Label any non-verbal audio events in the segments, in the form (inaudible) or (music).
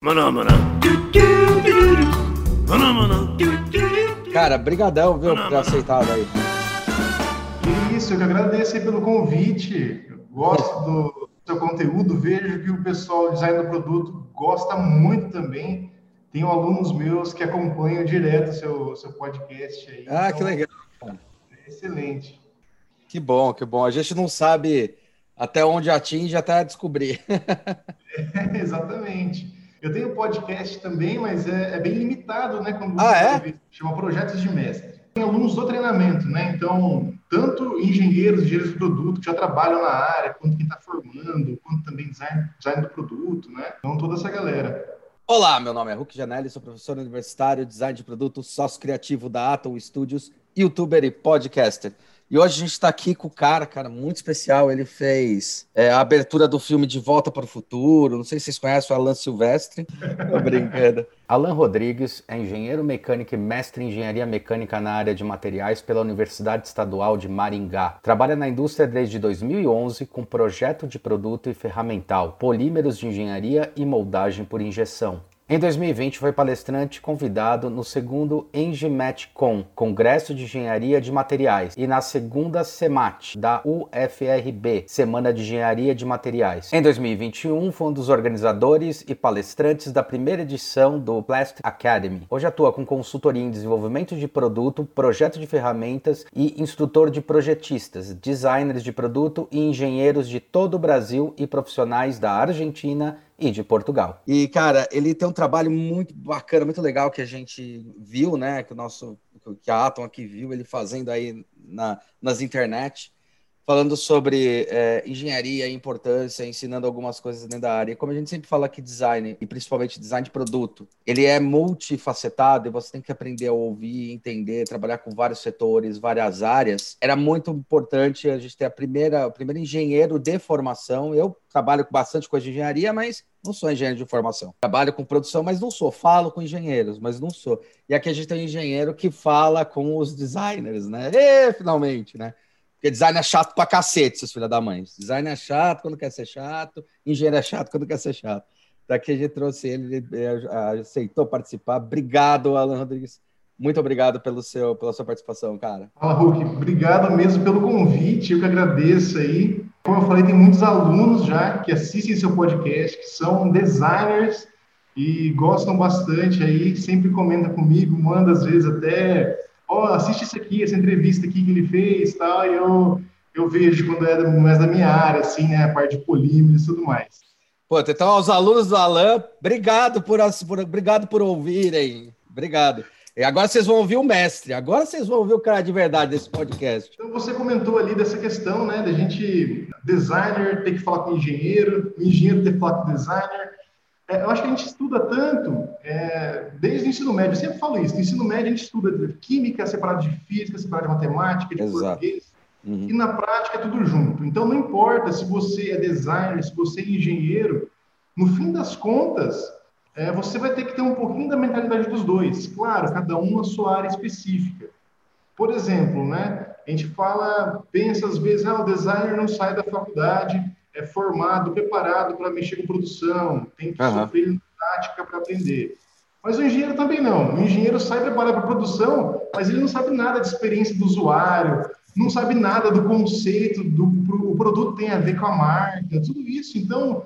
Maná, maná. Maná, maná. Cara, brigadão, viu, por ter aceitado aí. Que isso, eu que agradeço aí pelo convite. Eu Gosto do seu conteúdo, vejo que o pessoal do design do produto gosta muito também. Tenho alunos meus que acompanham direto o seu, seu podcast aí. Ah, então, que legal. é Excelente. Que bom, que bom. A gente não sabe até onde atinge até descobrir. (laughs) (laughs) Exatamente. Eu tenho podcast também, mas é, é bem limitado, né? Quando Ah, você é? Chama Projetos de Mestre. Tem alunos do treinamento, né? Então, tanto engenheiros, engenheiros de produto que já trabalham na área, quanto quem está formando, quanto também design, design do produto, né? Então, toda essa galera. Olá, meu nome é Hulk Janelli, sou professor universitário, design de produto, sócio criativo da Atom Studios, youtuber e podcaster. E hoje a gente está aqui com o cara, cara, muito especial. Ele fez é, a abertura do filme De Volta para o Futuro. Não sei se vocês conhecem o Alan Silvestre. (laughs) Tô brincando. Alan Rodrigues é engenheiro mecânico e mestre em engenharia mecânica na área de materiais pela Universidade Estadual de Maringá. Trabalha na indústria desde 2011 com projeto de produto e ferramental, polímeros de engenharia e moldagem por injeção. Em 2020 foi palestrante convidado no segundo EngiMatCon, Congresso de Engenharia de Materiais, e na segunda CEMAT da UFRB, Semana de Engenharia de Materiais. Em 2021 foi um dos organizadores e palestrantes da primeira edição do Plastic Academy. Hoje atua com consultoria em desenvolvimento de produto, projeto de ferramentas e instrutor de projetistas, designers de produto e engenheiros de todo o Brasil e profissionais da Argentina e de Portugal. E, cara, ele tem um trabalho muito bacana, muito legal que a gente viu, né? Que o nosso, que a Atom aqui viu ele fazendo aí na, nas internet, falando sobre é, engenharia e importância, ensinando algumas coisas dentro da área. Como a gente sempre fala aqui, design, e principalmente design de produto, ele é multifacetado e você tem que aprender a ouvir, entender, trabalhar com vários setores, várias áreas. Era muito importante a gente ter a primeira, o primeiro engenheiro de formação. Eu trabalho com bastante coisa de engenharia, mas não sou engenheiro de formação. Trabalho com produção, mas não sou. Falo com engenheiros, mas não sou. E aqui a gente tem um engenheiro que fala com os designers, né? E, finalmente, né? Porque design é chato pra cacete, seus filhos da mãe. Design é chato quando quer ser chato, engenheiro é chato quando quer ser chato. Daqui a gente trouxe ele, ele aceitou participar. Obrigado, Alan Rodrigues. Muito obrigado pelo seu, pela sua participação, cara. Fala, Hulk. Obrigado mesmo pelo convite. Eu que agradeço aí. Como eu falei, tem muitos alunos já que assistem seu podcast, que são designers e gostam bastante aí, sempre comenta comigo, manda às vezes até, ó, oh, assiste isso aqui, essa entrevista aqui que ele fez, tal, e eu eu vejo quando é mais da minha área, assim, né, a parte de polímeros e tudo mais. Pô, então aos alunos do Alan, obrigado por, por obrigado por ouvirem. Obrigado. E agora vocês vão ouvir o mestre. Agora vocês vão ouvir o cara de verdade desse podcast. Então você comentou ali dessa questão, né, da gente designer ter que falar com engenheiro, engenheiro ter que falar com designer. É, eu acho que a gente estuda tanto é, desde o ensino médio. Eu sempre falo isso. No ensino médio a gente estuda química separado de física, separado de matemática, de Exato. português. Uhum. E na prática é tudo junto. Então não importa se você é designer, se você é engenheiro, no fim das contas, é, você vai ter que ter um pouquinho da mentalidade dos dois. Claro, cada um a sua área específica. Por exemplo, né, a gente fala, pensa às vezes, ah, o designer não sai da faculdade, é formado, preparado para mexer com produção, tem que Aham. sofrer prática para aprender. Mas o engenheiro também não. O engenheiro sai preparado para produção, mas ele não sabe nada de experiência do usuário, não sabe nada do conceito, do pro- o produto tem a ver com a marca, tudo isso. Então,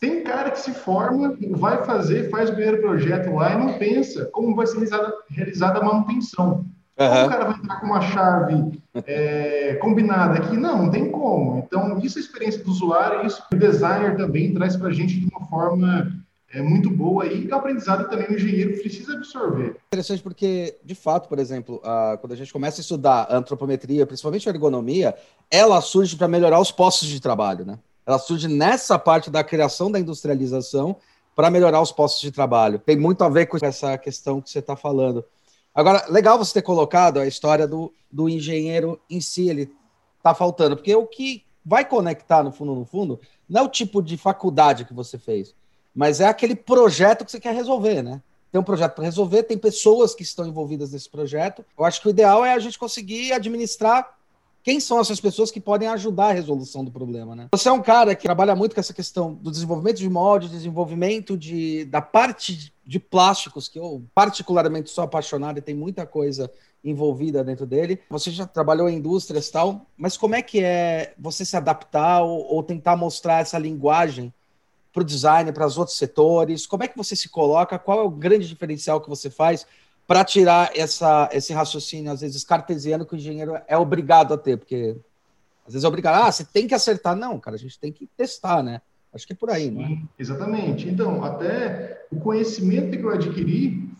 tem cara que se forma, vai fazer, faz o primeiro projeto lá e não pensa como vai ser realizada, realizada a manutenção. Como o cara vai entrar com uma chave é, combinada aqui? Não, não tem como. Então, isso é a experiência do usuário, isso que o designer também traz para a gente de uma forma é, muito boa e o aprendizado também o engenheiro precisa absorver. Interessante porque, de fato, por exemplo, a- quando a gente começa a estudar antropometria, principalmente ergonomia, ela surge para melhorar os postos de trabalho, né? Ela surge nessa parte da criação da industrialização para melhorar os postos de trabalho. Tem muito a ver com essa questão que você está falando. Agora, legal você ter colocado a história do, do engenheiro em si, ele está faltando, porque o que vai conectar, no fundo, no fundo, não é o tipo de faculdade que você fez, mas é aquele projeto que você quer resolver, né? Tem um projeto para resolver, tem pessoas que estão envolvidas nesse projeto. Eu acho que o ideal é a gente conseguir administrar quem são essas pessoas que podem ajudar a resolução do problema, né? Você é um cara que trabalha muito com essa questão do desenvolvimento de molde, desenvolvimento de, da parte de plásticos, que eu particularmente sou apaixonado e tem muita coisa envolvida dentro dele. Você já trabalhou em indústrias e tal, mas como é que é você se adaptar ou, ou tentar mostrar essa linguagem para o design, para os outros setores? Como é que você se coloca? Qual é o grande diferencial que você faz para tirar essa, esse raciocínio, às vezes, cartesiano que o engenheiro é obrigado a ter? Porque às vezes é obrigado, ah, você tem que acertar. Não, cara, a gente tem que testar, né? Acho que é por aí, não é? Exatamente. Então, até o conhecimento que eu adquiri,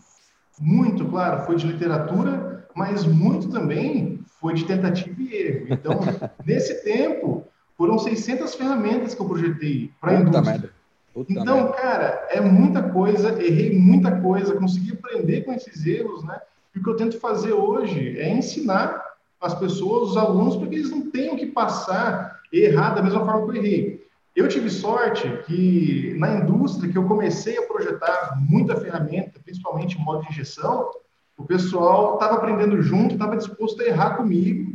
muito, claro, foi de literatura, mas muito também foi de tentativa e erro. Então, (laughs) nesse tempo, foram 600 ferramentas que eu projetei para a indústria. Puta então, merda. cara, é muita coisa, errei muita coisa, consegui aprender com esses erros, né? E o que eu tento fazer hoje é ensinar as pessoas, os alunos, para que eles não tenham que passar errar da mesma forma que eu errei. Eu tive sorte que na indústria que eu comecei a projetar muita ferramenta, principalmente modo de injeção, o pessoal estava aprendendo junto, estava disposto a errar comigo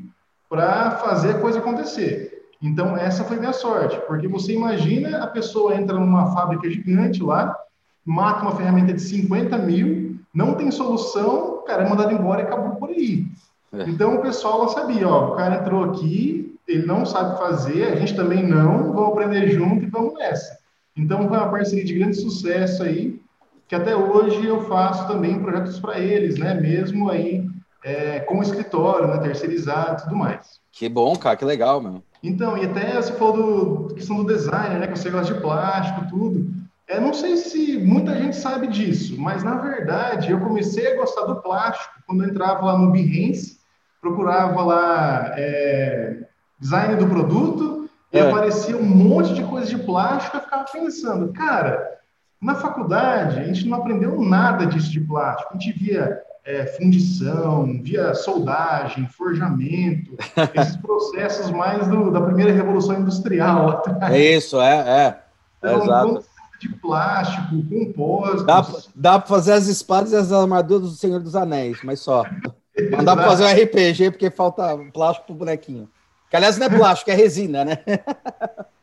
para fazer a coisa acontecer. Então, essa foi minha sorte, porque você imagina a pessoa entra numa fábrica gigante lá, mata uma ferramenta de 50 mil, não tem solução, o cara é mandado embora e acabou por aí. É. Então, o pessoal lá sabia, ó, o cara entrou aqui, ele não sabe fazer, a gente também não, vamos aprender junto e vamos nessa. Então, foi uma parceria de grande sucesso aí, que até hoje eu faço também projetos para eles, né, mesmo aí é, com escritório, né, terceirizado e tudo mais. Que bom, cara, que legal, meu. Então, e até você falou do questão do design, né, que você gosta de plástico, tudo. É, não sei se muita gente sabe disso, mas na verdade eu comecei a gostar do plástico quando eu entrava lá no Behance, procurava lá é, design do produto e é. aparecia um monte de coisa de plástico. Eu ficava pensando, cara, na faculdade a gente não aprendeu nada disso de plástico. A gente via é, fundição, via soldagem, forjamento, (laughs) esses processos mais do, da primeira revolução industrial. (laughs) É isso, é, é. é então, exato. De plástico, compósitos. Dá, dá para fazer as espadas e as armaduras do Senhor dos Anéis, mas só. (laughs) Não dá para fazer um RPG porque falta plástico pro bonequinho. Que aliás não é plástico, é resina, né?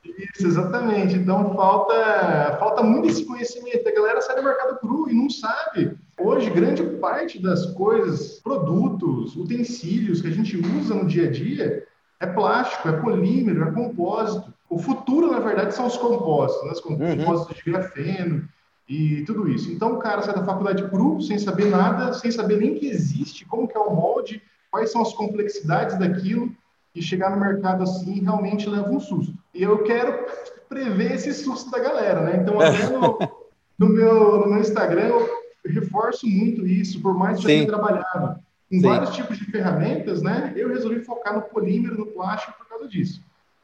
Isso, exatamente. Então falta, falta muito esse conhecimento. A galera sai do mercado cru e não sabe. Hoje, grande parte das coisas, produtos, utensílios que a gente usa no dia a dia é plástico, é polímero, é compósito. O futuro, na verdade, são os compostos, né? os uhum. compósitos uhum. de grafeno e tudo isso. Então, o cara sai da faculdade cru, sem saber nada, sem saber nem que existe, como que é o molde, quais são as complexidades daquilo, e chegar no mercado assim realmente leva um susto. E eu quero (laughs) prever esse susto da galera, né? Então, até no, no, meu, no meu Instagram, eu reforço muito isso, por mais que eu tenha trabalhado com Sim. vários tipos de ferramentas, né? Eu resolvi focar no polímero, no plástico por causa disso.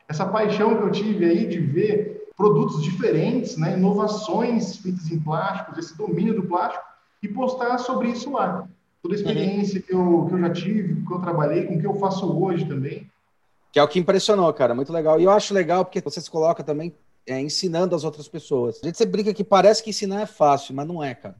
Essa paixão que eu tive aí de ver produtos diferentes, né? Inovações feitas em plásticos, esse domínio do plástico, e postar sobre isso lá. Toda a uhum. experiência uhum. que, eu, que eu já tive, que eu trabalhei, com o que eu faço hoje também. Que é o que impressionou, cara. Muito legal. E eu acho legal porque você se coloca também é, ensinando as outras pessoas. A gente sempre brinca que parece que ensinar é fácil, mas não é, cara.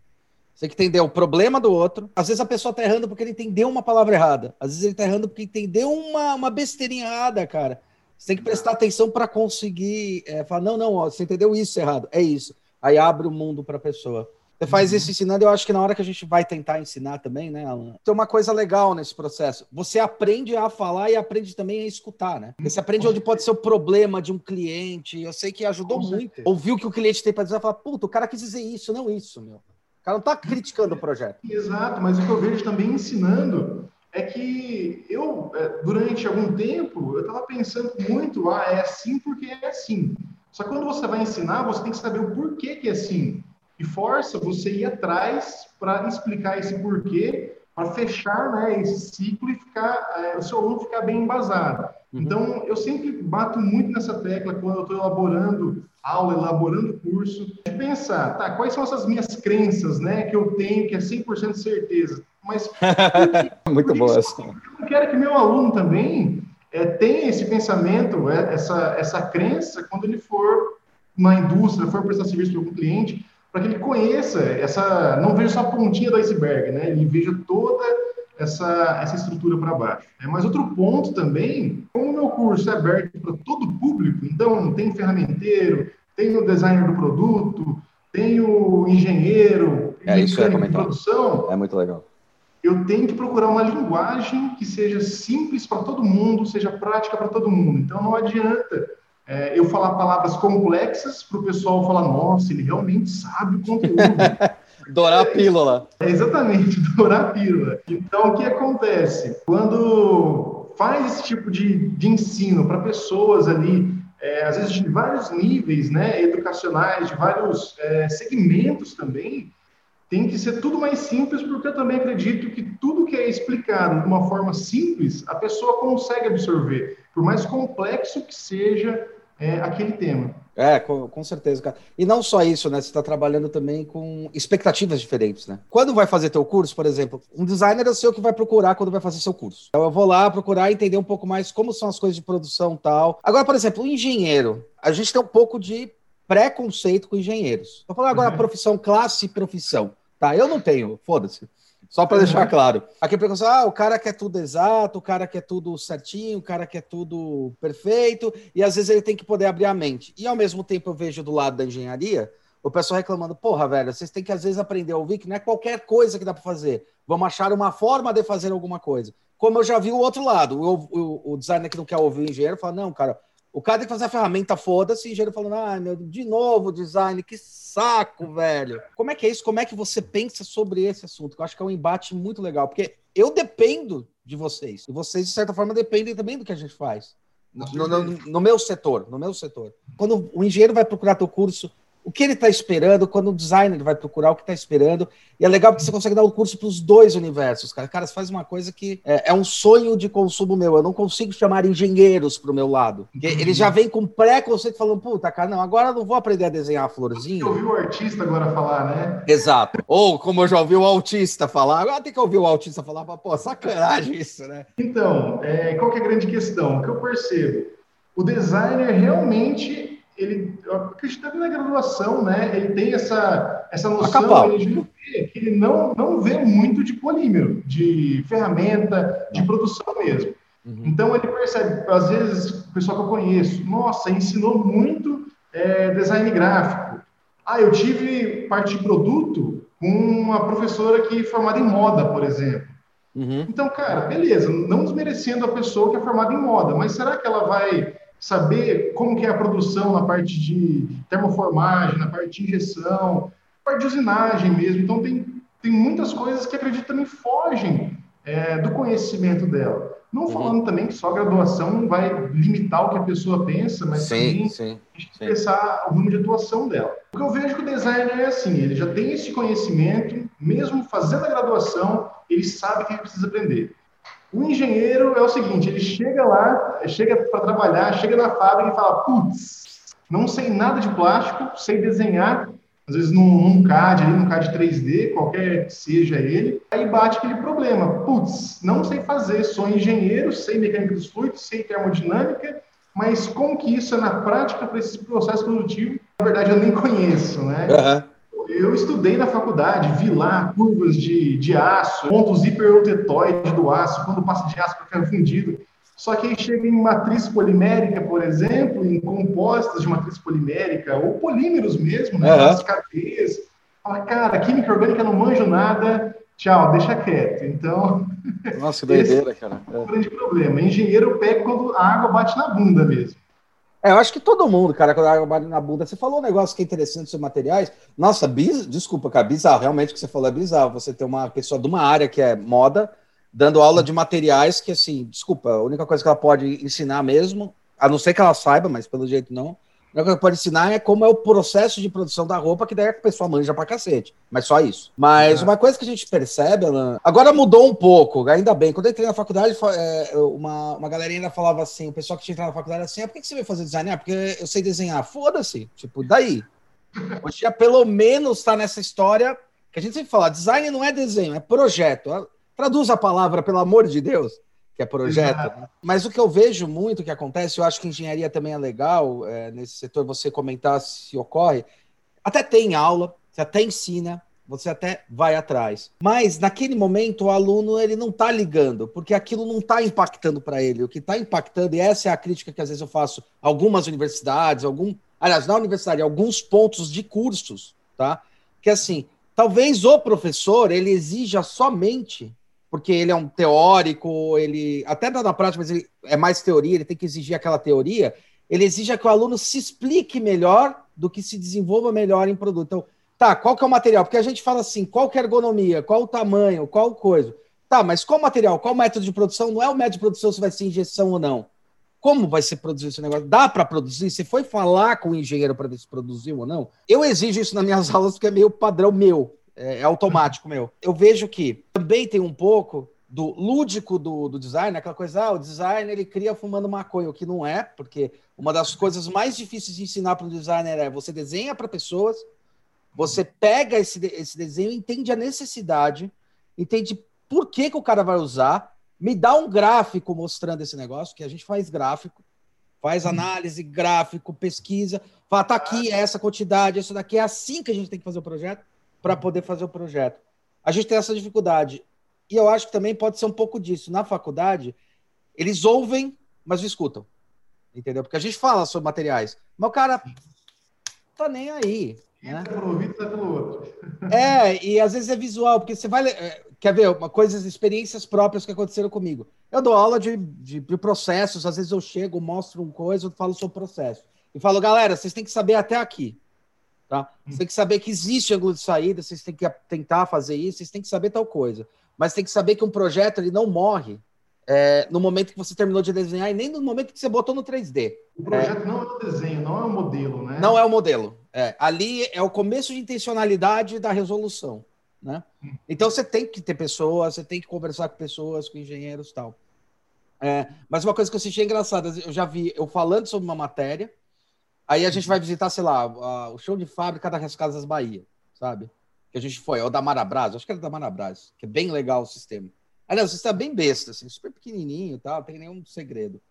Você tem que entender o problema do outro. Às vezes a pessoa tá errando porque ele entendeu uma palavra errada. Às vezes ele tá errando porque entendeu uma, uma besteirinha errada, cara. Você tem que prestar atenção para conseguir é, falar: não, não, ó, você entendeu isso errado. É isso. Aí abre o mundo para a pessoa. Você faz uhum. isso ensinando, eu acho que na hora que a gente vai tentar ensinar também, né, Alan? Tem uma coisa legal nesse processo. Você aprende a falar e aprende também a escutar, né? Você aprende onde pode ser o problema de um cliente. Eu sei que ajudou muito. Ouvir o que o cliente tem para dizer e falar, puta, o cara quis dizer isso, não isso, meu. O cara não está criticando o projeto. Exato, mas o que eu vejo também ensinando é que eu, é, durante algum tempo, eu estava pensando muito, ah, é assim porque é assim. Só que quando você vai ensinar, você tem que saber o porquê que é assim e força você ir atrás para explicar esse porquê, para fechar né, esse ciclo e ficar, é, o seu aluno ficar bem embasado. Uhum. Então, eu sempre bato muito nessa tecla quando eu estou elaborando aula, elaborando curso, de pensar, tá, quais são essas minhas crenças, né, que eu tenho, que é 100% certeza, mas... (laughs) muito boa essa. Eu quero que meu aluno também é, tenha esse pensamento, é, essa, essa crença, quando ele for na indústria, for prestar serviço para algum cliente, para que ele conheça essa, não veja só a pontinha do iceberg, né? Ele veja toda essa, essa estrutura para baixo. É, mas outro ponto também, como o meu curso é aberto para todo o público, então tem ferramenteiro, tem o designer do produto, tem o engenheiro, é, isso é de produção. É muito legal. Eu tenho que procurar uma linguagem que seja simples para todo mundo, seja prática para todo mundo. Então não adianta é, eu falar palavras complexas para o pessoal falar, nossa, ele realmente sabe o conteúdo. (laughs) Dourar a pílula. É, exatamente, (laughs) dourar a pílula. Então, o que acontece? Quando faz esse tipo de, de ensino para pessoas ali, é, às vezes de vários níveis né, educacionais, de vários é, segmentos também, tem que ser tudo mais simples, porque eu também acredito que tudo que é explicado de uma forma simples, a pessoa consegue absorver, por mais complexo que seja é, aquele tema. É, com, com, certeza, cara. E não só isso, né? Você está trabalhando também com expectativas diferentes, né? Quando vai fazer teu curso, por exemplo, um designer é o seu que vai procurar quando vai fazer seu curso. Então eu vou lá procurar entender um pouco mais como são as coisas de produção tal. Agora, por exemplo, o engenheiro, a gente tem um pouco de preconceito com engenheiros. Estou falando agora uhum. profissão, classe e profissão. Tá, eu não tenho, foda-se. Só para deixar claro. Aqui preconceito, ah, o cara quer tudo exato, o cara quer tudo certinho, o cara quer tudo perfeito, e às vezes ele tem que poder abrir a mente. E ao mesmo tempo eu vejo do lado da engenharia o pessoal reclamando, porra, velho, vocês têm que às vezes aprender a ouvir que não é qualquer coisa que dá para fazer. Vamos achar uma forma de fazer alguma coisa. Como eu já vi o outro lado, o, o, o designer que não quer ouvir o engenheiro fala, não, cara, o cara tem que fazer a ferramenta, foda-se, e engenheiro falando, ah, meu, de novo design, que saco, velho. Como é que é isso? Como é que você pensa sobre esse assunto? Eu acho que é um embate muito legal, porque eu dependo de vocês, e vocês, de certa forma, dependem também do que a gente faz. No, no, no meu setor, no meu setor. Quando o engenheiro vai procurar teu curso, o que ele está esperando, quando o designer vai procurar o que está esperando. E é legal porque você consegue dar um curso para os dois universos, cara. Cara, você faz uma coisa que é, é, um sonho de consumo meu. Eu não consigo chamar engenheiros para o meu lado. Porque eles já vêm com preconceito falando, puta, cara, não, agora eu não vou aprender a desenhar a florzinha. Você ouviu o artista agora falar, né? Exato. Ou como eu já ouvi o autista falar, agora tem que ouvir o autista falar, pô, sacanagem isso, né? Então, é, qual que é a grande questão? O que eu percebo? O designer realmente ele, que na graduação, né, ele tem essa, essa noção ele vê, que ele não, não vê muito de polímero, de ferramenta, de produção mesmo. Uhum. Então ele percebe, às vezes, o pessoal que eu conheço, nossa, ensinou muito é, design gráfico. Ah, eu tive parte de produto com uma professora que é formada em moda, por exemplo. Uhum. Então, cara, beleza, não desmerecendo a pessoa que é formada em moda, mas será que ela vai saber como que é a produção na parte de termoformagem, na parte de injeção, na parte de usinagem mesmo. Então, tem, tem muitas coisas que acredito também fogem é, do conhecimento dela. Não uhum. falando também que só a graduação vai limitar o que a pessoa pensa, mas sim, sim, a gente sim. pensar o rumo de atuação dela. O que eu vejo que o designer é assim, ele já tem esse conhecimento, mesmo fazendo a graduação, ele sabe que ele precisa aprender. O engenheiro é o seguinte, ele chega lá, chega para trabalhar, chega na fábrica e fala, putz, não sei nada de plástico, sei desenhar, às vezes num, num CAD, ali, num CAD 3D, qualquer que seja ele, aí bate aquele problema, putz, não sei fazer, sou engenheiro, sei mecânica dos fluidos, sei termodinâmica, mas como que isso é na prática para esse processo produtivo? Na verdade, eu nem conheço, né? Uhum. Eu estudei na faculdade, vi lá curvas de, de aço, pontos hiperrotetóides do aço, quando passa de aço para ficar fundido. Só que aí chega em matriz polimérica, por exemplo, em compostas de matriz polimérica, ou polímeros mesmo, né, uhum. as cadeias. Fala, cara, química orgânica não manjo nada, tchau, deixa quieto. Então. Nossa, que (laughs) doideira, cara. É um grande problema. Engenheiro pega quando a água bate na bunda mesmo. É, eu acho que todo mundo, cara, quando a na bunda. Você falou um negócio que é interessante sobre materiais. Nossa, biz... desculpa, cara, bizarro. Realmente o que você falou é bizarro. Você ter uma pessoa de uma área que é moda, dando aula de materiais que, assim, desculpa, a única coisa que ela pode ensinar mesmo, a não ser que ela saiba, mas pelo jeito não, o que pode ensinar é como é o processo de produção da roupa, que daí a pessoa manja pra cacete. Mas só isso. Mas uma coisa que a gente percebe, Alan, agora mudou um pouco, ainda bem. Quando eu entrei na faculdade, é, uma, uma galerinha ainda falava assim, o pessoal que tinha entrado na faculdade assim, ah, por que você veio fazer design? Ah, porque eu sei desenhar. Foda-se. Tipo, daí. Hoje já pelo menos tá nessa história que a gente sempre fala, design não é desenho, é projeto. Traduz a palavra, pelo amor de Deus que é projeto. Né? Mas o que eu vejo muito que acontece, eu acho que engenharia também é legal, é, nesse setor, você comentar se ocorre. Até tem aula, você até ensina, você até vai atrás. Mas naquele momento o aluno ele não está ligando, porque aquilo não está impactando para ele. O que está impactando, e essa é a crítica que às vezes eu faço algumas universidades, algum, aliás, na universidade, alguns pontos de cursos, tá? Que assim, talvez o professor ele exija somente porque ele é um teórico, ele até dá na prática, mas ele é mais teoria, ele tem que exigir aquela teoria. Ele exige que o aluno se explique melhor do que se desenvolva melhor em produto. Então, tá, qual que é o material? Porque a gente fala assim, qual que é a ergonomia, qual o tamanho, qual coisa. Tá, mas qual material, qual método de produção? Não é o método de produção se vai ser injeção ou não. Como vai ser produzido esse negócio? Dá para produzir? Você foi falar com o engenheiro para ver se produziu ou não? Eu exijo isso nas minhas (laughs) aulas porque é meio padrão meu é, é automático meu. Eu vejo que também tem um pouco do lúdico do, do design, aquela coisa, ah, o design ele cria fumando maconha, o que não é, porque uma das coisas mais difíceis de ensinar para um designer é você desenha para pessoas, você pega esse, esse desenho, entende a necessidade, entende por que, que o cara vai usar, me dá um gráfico mostrando esse negócio, que a gente faz gráfico, faz análise, gráfico, pesquisa, fala, tá aqui, essa quantidade, isso daqui, é assim que a gente tem que fazer o projeto para poder fazer o projeto. A gente tem essa dificuldade. E eu acho que também pode ser um pouco disso. Na faculdade, eles ouvem, mas não escutam. Entendeu? Porque a gente fala sobre materiais, mas o cara tá nem aí. Né? Tá pelo outro. É, e às vezes é visual, porque você vai. É, quer ver uma coisas, experiências próprias que aconteceram comigo. Eu dou aula de, de, de processos, às vezes eu chego, mostro uma coisa, eu falo sobre processo. E falo, galera, vocês têm que saber até aqui. Tá? Você tem que saber que existe ângulo de saída, vocês têm que tentar fazer isso, vocês têm que saber tal coisa. Mas tem que saber que um projeto ele não morre é, no momento que você terminou de desenhar e nem no momento que você botou no 3D. O projeto é, não é o desenho, não é o modelo, né? Não é o modelo. É, ali é o começo de intencionalidade da resolução. Né? Então você tem que ter pessoas, você tem que conversar com pessoas, com engenheiros e tal. É, mas uma coisa que eu senti engraçada, eu já vi eu falando sobre uma matéria, Aí a gente vai visitar, sei lá, o show de fábrica das Casas Bahia, sabe? Que a gente foi, é o da Marabras, acho que era da Marabras, que é bem legal o sistema. Aliás, o sistema é bem besta, assim, super pequenininho e tal, não tem nenhum segredo.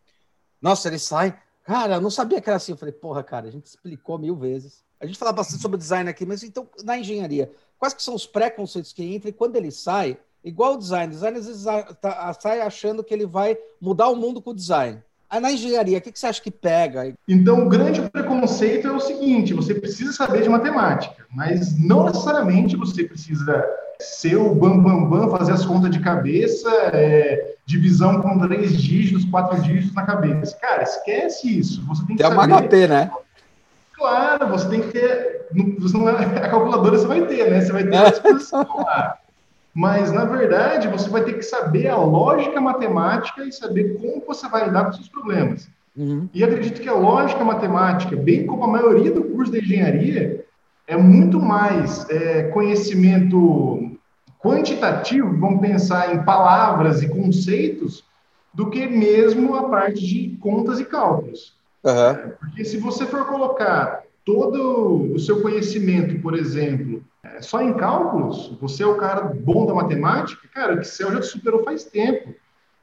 Nossa, ele sai, cara, eu não sabia que era assim. Eu falei, porra, cara, a gente explicou mil vezes. A gente fala bastante sobre design aqui, mas então, na engenharia, quais que são os preconceitos que entram e quando ele sai, igual o design, o design às vezes tá, sai achando que ele vai mudar o mundo com o design. Aí na engenharia, o que, que você acha que pega? Então, o grande preconceito é o seguinte: você precisa saber de matemática, mas não necessariamente você precisa ser o bam, bam, bam, fazer as contas de cabeça, é, divisão com três dígitos, quatro dígitos na cabeça. Cara, esquece isso. Você tem que tem saber... uma HP, né? Claro, você tem que ter. Você não, a calculadora você vai ter, né? Você vai ter a disposição lá. (laughs) Mas, na verdade, você vai ter que saber a lógica matemática e saber como você vai lidar com seus problemas. Uhum. E acredito que a lógica matemática, bem como a maioria do curso de engenharia, é muito mais é, conhecimento quantitativo, vamos pensar em palavras e conceitos, do que mesmo a parte de contas e cálculos. Uhum. Porque se você for colocar todo o seu conhecimento, por exemplo, é, só em cálculos, você é o cara bom da matemática, cara, o Excel já te superou faz tempo.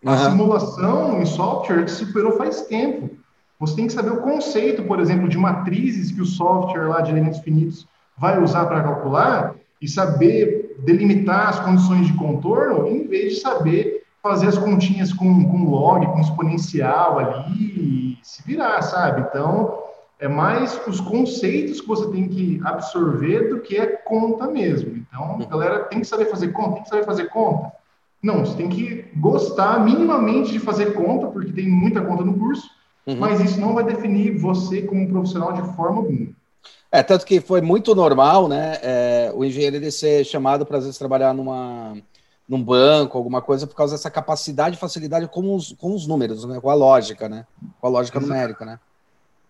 A uhum. simulação em software te superou faz tempo. Você tem que saber o conceito, por exemplo, de matrizes que o software lá de elementos finitos vai usar para calcular e saber delimitar as condições de contorno, em vez de saber fazer as continhas com, com log, com exponencial ali e se virar, sabe? Então, é mais os conceitos que você tem que absorver do que é conta mesmo. Então, a galera tem que saber fazer conta, tem que saber fazer conta. Não, você tem que gostar minimamente de fazer conta, porque tem muita conta no curso, uhum. mas isso não vai definir você como profissional de forma alguma. É, tanto que foi muito normal, né, é, o engenheiro ele ser chamado para, às vezes, trabalhar numa, num banco, alguma coisa, por causa dessa capacidade e facilidade com os, com os números, né, com a lógica, né, com a lógica Exato. numérica, né.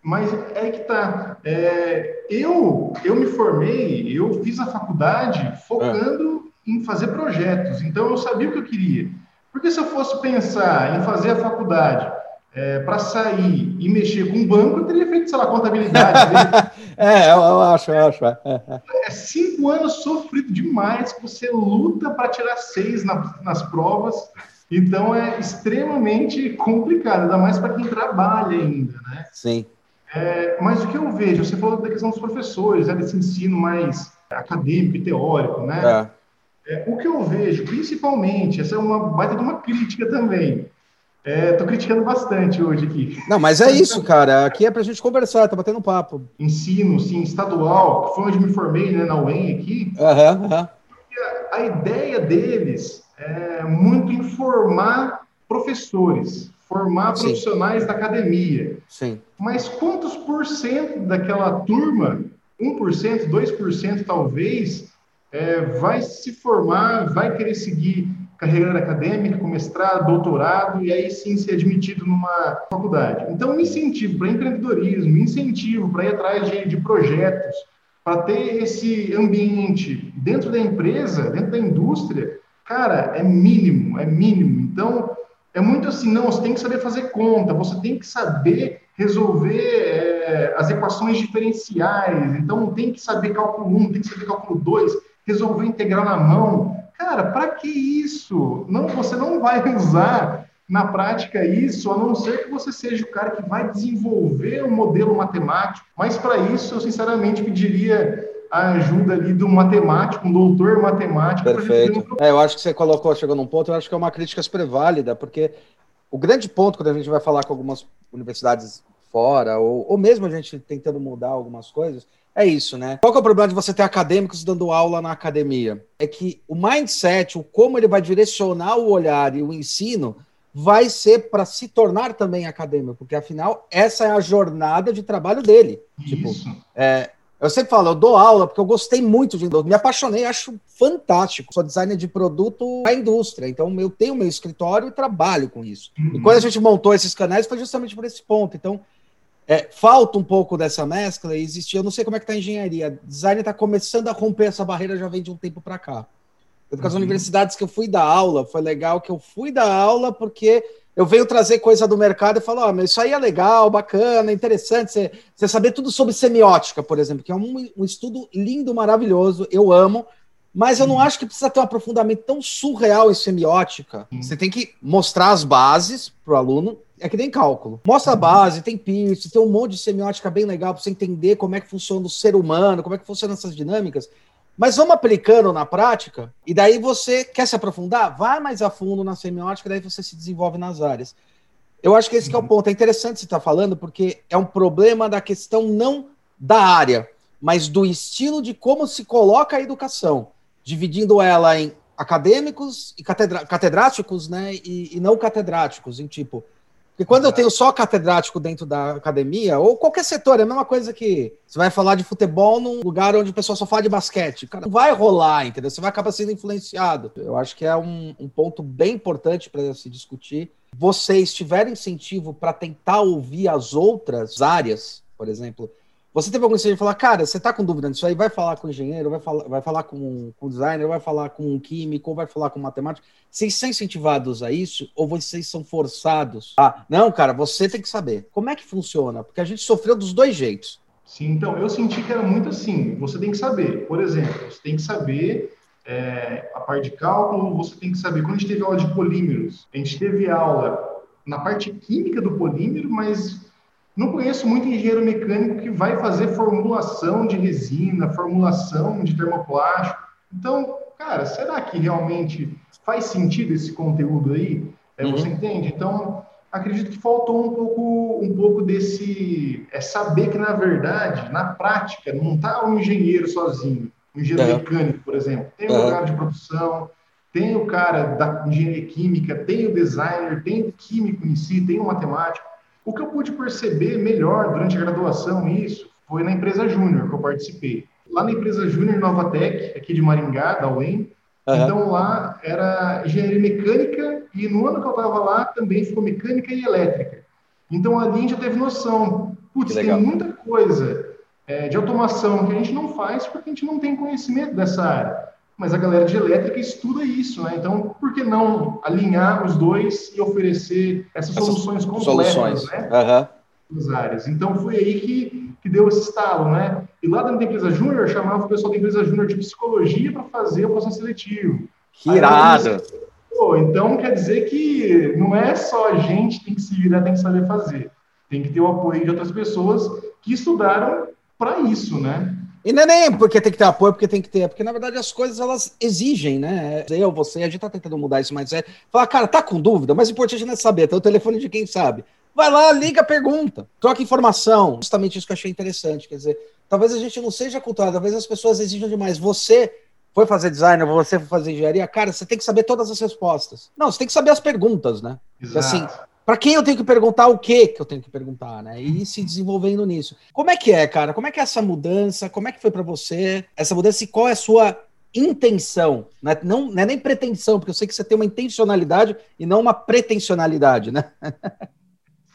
Mas é que tá. É, eu, eu me formei, eu fiz a faculdade focando é. em fazer projetos. Então eu sabia o que eu queria. Porque se eu fosse pensar em fazer a faculdade é, para sair e mexer com banco, eu teria feito, sei lá, contabilidade. (laughs) é, eu, eu, acho, eu acho. É, é. cinco anos sofrido demais que você luta para tirar seis na, nas provas. Então é extremamente complicado, ainda mais para quem trabalha ainda, né? Sim. É, mas o que eu vejo, você falou da questão dos professores, né, desse ensino mais acadêmico e teórico, né? É. É, o que eu vejo, principalmente, essa é uma baita de uma crítica também. Estou é, criticando bastante hoje aqui. Não, mas é isso, cara. Aqui é para a gente conversar, tá batendo um papo. Ensino, sim, estadual, que foi onde me formei, né, na UEM aqui. Aham, uhum, aham. Uhum. A, ideia deles é muito em formar professores, formar Sim. profissionais da academia. Sim. Mas quantos por cento daquela turma, 1%, 2% talvez, é, vai se formar, vai querer seguir carreira acadêmica, com mestrado, doutorado, e aí sim ser admitido numa faculdade. Então, incentivo para empreendedorismo, incentivo para ir atrás de, de projetos, para ter esse ambiente dentro da empresa, dentro da indústria, cara, é mínimo, é mínimo. Então, é muito assim, não, você tem que saber fazer conta, você tem que saber resolver é, as equações diferenciais, então tem que saber cálculo 1, tem que saber cálculo 2, resolver integral na mão. Cara, para que isso? Não, você não vai (laughs) usar na prática isso, a não ser que você seja o cara que vai desenvolver um modelo matemático. Mas para isso, eu sinceramente pediria a ajuda ali do matemático, um doutor matemático. Perfeito. Um... É, eu acho que você colocou, chegou num ponto, eu acho que é uma crítica super válida, porque o grande ponto, quando a gente vai falar com algumas universidades fora, ou, ou mesmo a gente tentando mudar algumas coisas, é isso, né? Qual é o problema de você ter acadêmicos dando aula na academia? É que o mindset, o como ele vai direcionar o olhar e o ensino, vai ser para se tornar também acadêmico, porque afinal essa é a jornada de trabalho dele. Tipo, isso. Tipo, é, eu sempre falo, eu dou aula porque eu gostei muito de me apaixonei, acho fantástico. Sou designer de produto da indústria, então eu tenho meu escritório e trabalho com isso. Uhum. E quando a gente montou esses canais foi justamente por esse ponto. Então, é, falta um pouco dessa mescla e existia, eu não sei como é que está a engenharia. Design está começando a romper essa barreira já vem de um tempo para cá. Com as uhum. universidades que eu fui dar aula, foi legal que eu fui dar aula porque eu venho trazer coisa do mercado e falo, ó, oh, isso aí é legal, bacana, interessante, você, você saber tudo sobre semiótica, por exemplo, que é um, um estudo lindo, maravilhoso, eu amo, mas eu não uhum. acho que precisa ter um aprofundamento tão surreal em semiótica. Você tem que mostrar as bases para o aluno, é que nem cálculo. Mostra a base, tem Peirce, tem um monte de semiótica bem legal para você entender como é que funciona o ser humano, como é que funcionam essas dinâmicas. Mas vamos aplicando na prática, e daí você quer se aprofundar? Vai mais a fundo na semiótica, daí você se desenvolve nas áreas. Eu acho que esse que é o ponto. É interessante você estar falando, porque é um problema da questão não da área, mas do estilo de como se coloca a educação, dividindo ela em acadêmicos e catedra catedráticos, né, e, e não catedráticos, em tipo, porque quando eu tenho só catedrático dentro da academia, ou qualquer setor, é a mesma coisa que você vai falar de futebol num lugar onde o pessoal só fala de basquete. Cara, não vai rolar, entendeu? Você vai acabar sendo influenciado. Eu acho que é um, um ponto bem importante para se discutir. Vocês tiverem incentivo para tentar ouvir as outras áreas, por exemplo, você teve algum incentivo de falar, cara, você está com dúvida nisso aí, vai falar com o engenheiro, vai falar, vai falar com, o designer, vai falar com um químico, vai falar com um matemático. Vocês são incentivados a isso ou vocês são forçados? Ah, não, cara, você tem que saber. Como é que funciona? Porque a gente sofreu dos dois jeitos. Sim, então, eu senti que era muito assim. Você tem que saber. Por exemplo, você tem que saber é, a parte de cálculo, você tem que saber. Quando a gente teve aula de polímeros, a gente teve aula na parte química do polímero, mas não conheço muito engenheiro mecânico que vai fazer formulação de resina, formulação de termoplástico. Então, cara, será que realmente faz sentido esse conteúdo aí? É, uhum. Você entende? Então, acredito que faltou um pouco, um pouco desse. É saber que, na verdade, na prática, não está um engenheiro sozinho. Um engenheiro é. mecânico, por exemplo. Tem o é. cara de produção, tem o cara da engenharia química, tem o designer, tem o químico em si, tem o matemático. O que eu pude perceber melhor durante a graduação, isso, foi na empresa Júnior que eu participei. Lá na empresa Júnior Novatec, aqui de Maringá, da UEM, uhum. então lá era engenharia mecânica e no ano que eu estava lá também ficou mecânica e elétrica. Então ali a gente já teve noção, putz, tem muita coisa é, de automação que a gente não faz porque a gente não tem conhecimento dessa área mas a galera de elétrica estuda isso, né? Então, por que não alinhar os dois e oferecer essas, essas soluções completas, soluções. né? Uhum. Nas áreas. Então, foi aí que, que deu esse estalo, né? E lá dentro da empresa júnior, chamava o pessoal da empresa júnior de psicologia para fazer o processo seletivo. Que irado! Pô, então, quer dizer que não é só a gente tem que se virar, tem que saber fazer. Tem que ter o apoio de outras pessoas que estudaram para isso, né? E não é nem porque tem que ter apoio, porque tem que ter, porque na verdade as coisas elas exigem, né? Eu, você, a gente tá tentando mudar isso mais é Falar, cara, tá com dúvida, mas o importante não é saber, tem o telefone de quem sabe. Vai lá, liga, pergunta, troca informação. Justamente isso que eu achei interessante. Quer dizer, talvez a gente não seja cultural, talvez as pessoas exijam demais. Você foi fazer design, você foi fazer engenharia, cara, você tem que saber todas as respostas. Não, você tem que saber as perguntas, né? Exato. Assim, para quem eu tenho que perguntar o que que eu tenho que perguntar, né? E se desenvolvendo nisso. Como é que é, cara? Como é que é essa mudança? Como é que foi para você essa mudança e qual é a sua intenção? Né? Não, não é nem pretensão, porque eu sei que você tem uma intencionalidade e não uma pretensionalidade, né?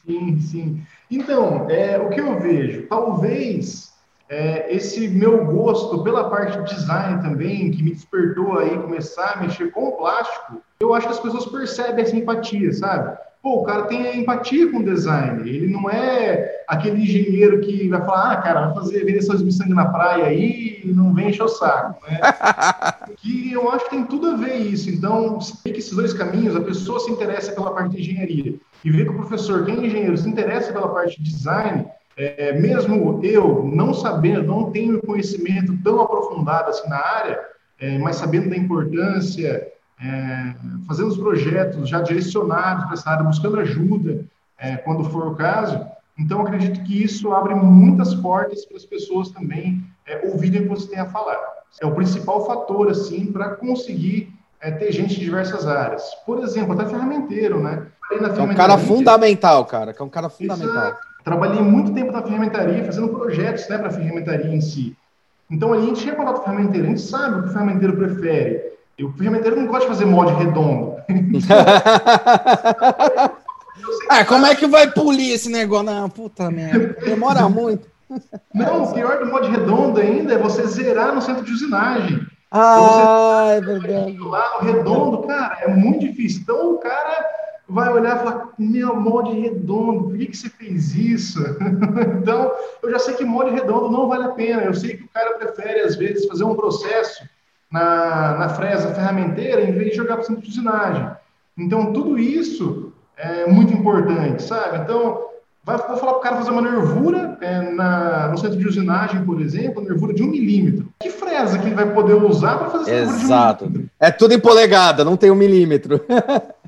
Sim, sim. Então, é, o que eu vejo, talvez é, esse meu gosto pela parte de design também, que me despertou aí começar a mexer com o plástico, eu acho que as pessoas percebem essa empatia, sabe? Pô, o cara tem empatia com o design. Ele não é aquele engenheiro que vai falar, ah, cara, vai fazer vender seus sangue na praia aí e não vem encher o saco, né? (laughs) que eu acho que tem tudo a ver isso. Então, se que esses dois caminhos, a pessoa se interessa pela parte de engenharia e vê que o professor, que é engenheiro, se interessa pela parte de design, é, mesmo eu não sabendo, não tenho conhecimento tão aprofundado assim na área, é, mas sabendo da importância, é, fazendo os projetos já direcionados para essa área, buscando ajuda é, quando for o caso. Então, acredito que isso abre muitas portas para as pessoas também é, ouvirem o que você tem a falar. É o principal fator, assim, para conseguir é, ter gente de diversas áreas. Por exemplo, até ferramenteiro, né? É um cara fundamental, cara, que é um cara fundamental. Exato. Trabalhei muito tempo na ferramentaria, fazendo projetos né, para a ferramentaria em si. Então, a gente contato com o ferramenteiro, a gente sabe o que o ferramenteiro prefere. E o ferramenteiro não gosta de fazer molde redondo. (laughs) ah, como é que vai polir esse negócio? Não, puta merda, demora muito. Não, o pior do molde redondo ainda é você zerar no centro de usinagem. Ah, então, é verdade. Lá no redondo, cara, é muito difícil. Então, o cara vai olhar e falar, meu, molde redondo, por que, que você fez isso? (laughs) então, eu já sei que molde redondo não vale a pena. Eu sei que o cara prefere, às vezes, fazer um processo na, na fresa ferramenteira em vez de jogar para o centro de usinagem. Então, tudo isso é muito importante, sabe? Então, vai, vou falar para o cara fazer uma nervura é, na, no centro de usinagem, por exemplo, nervura de um milímetro. Que fresa que ele vai poder usar para fazer essa nervura de um? É tudo em polegada, não tem um milímetro.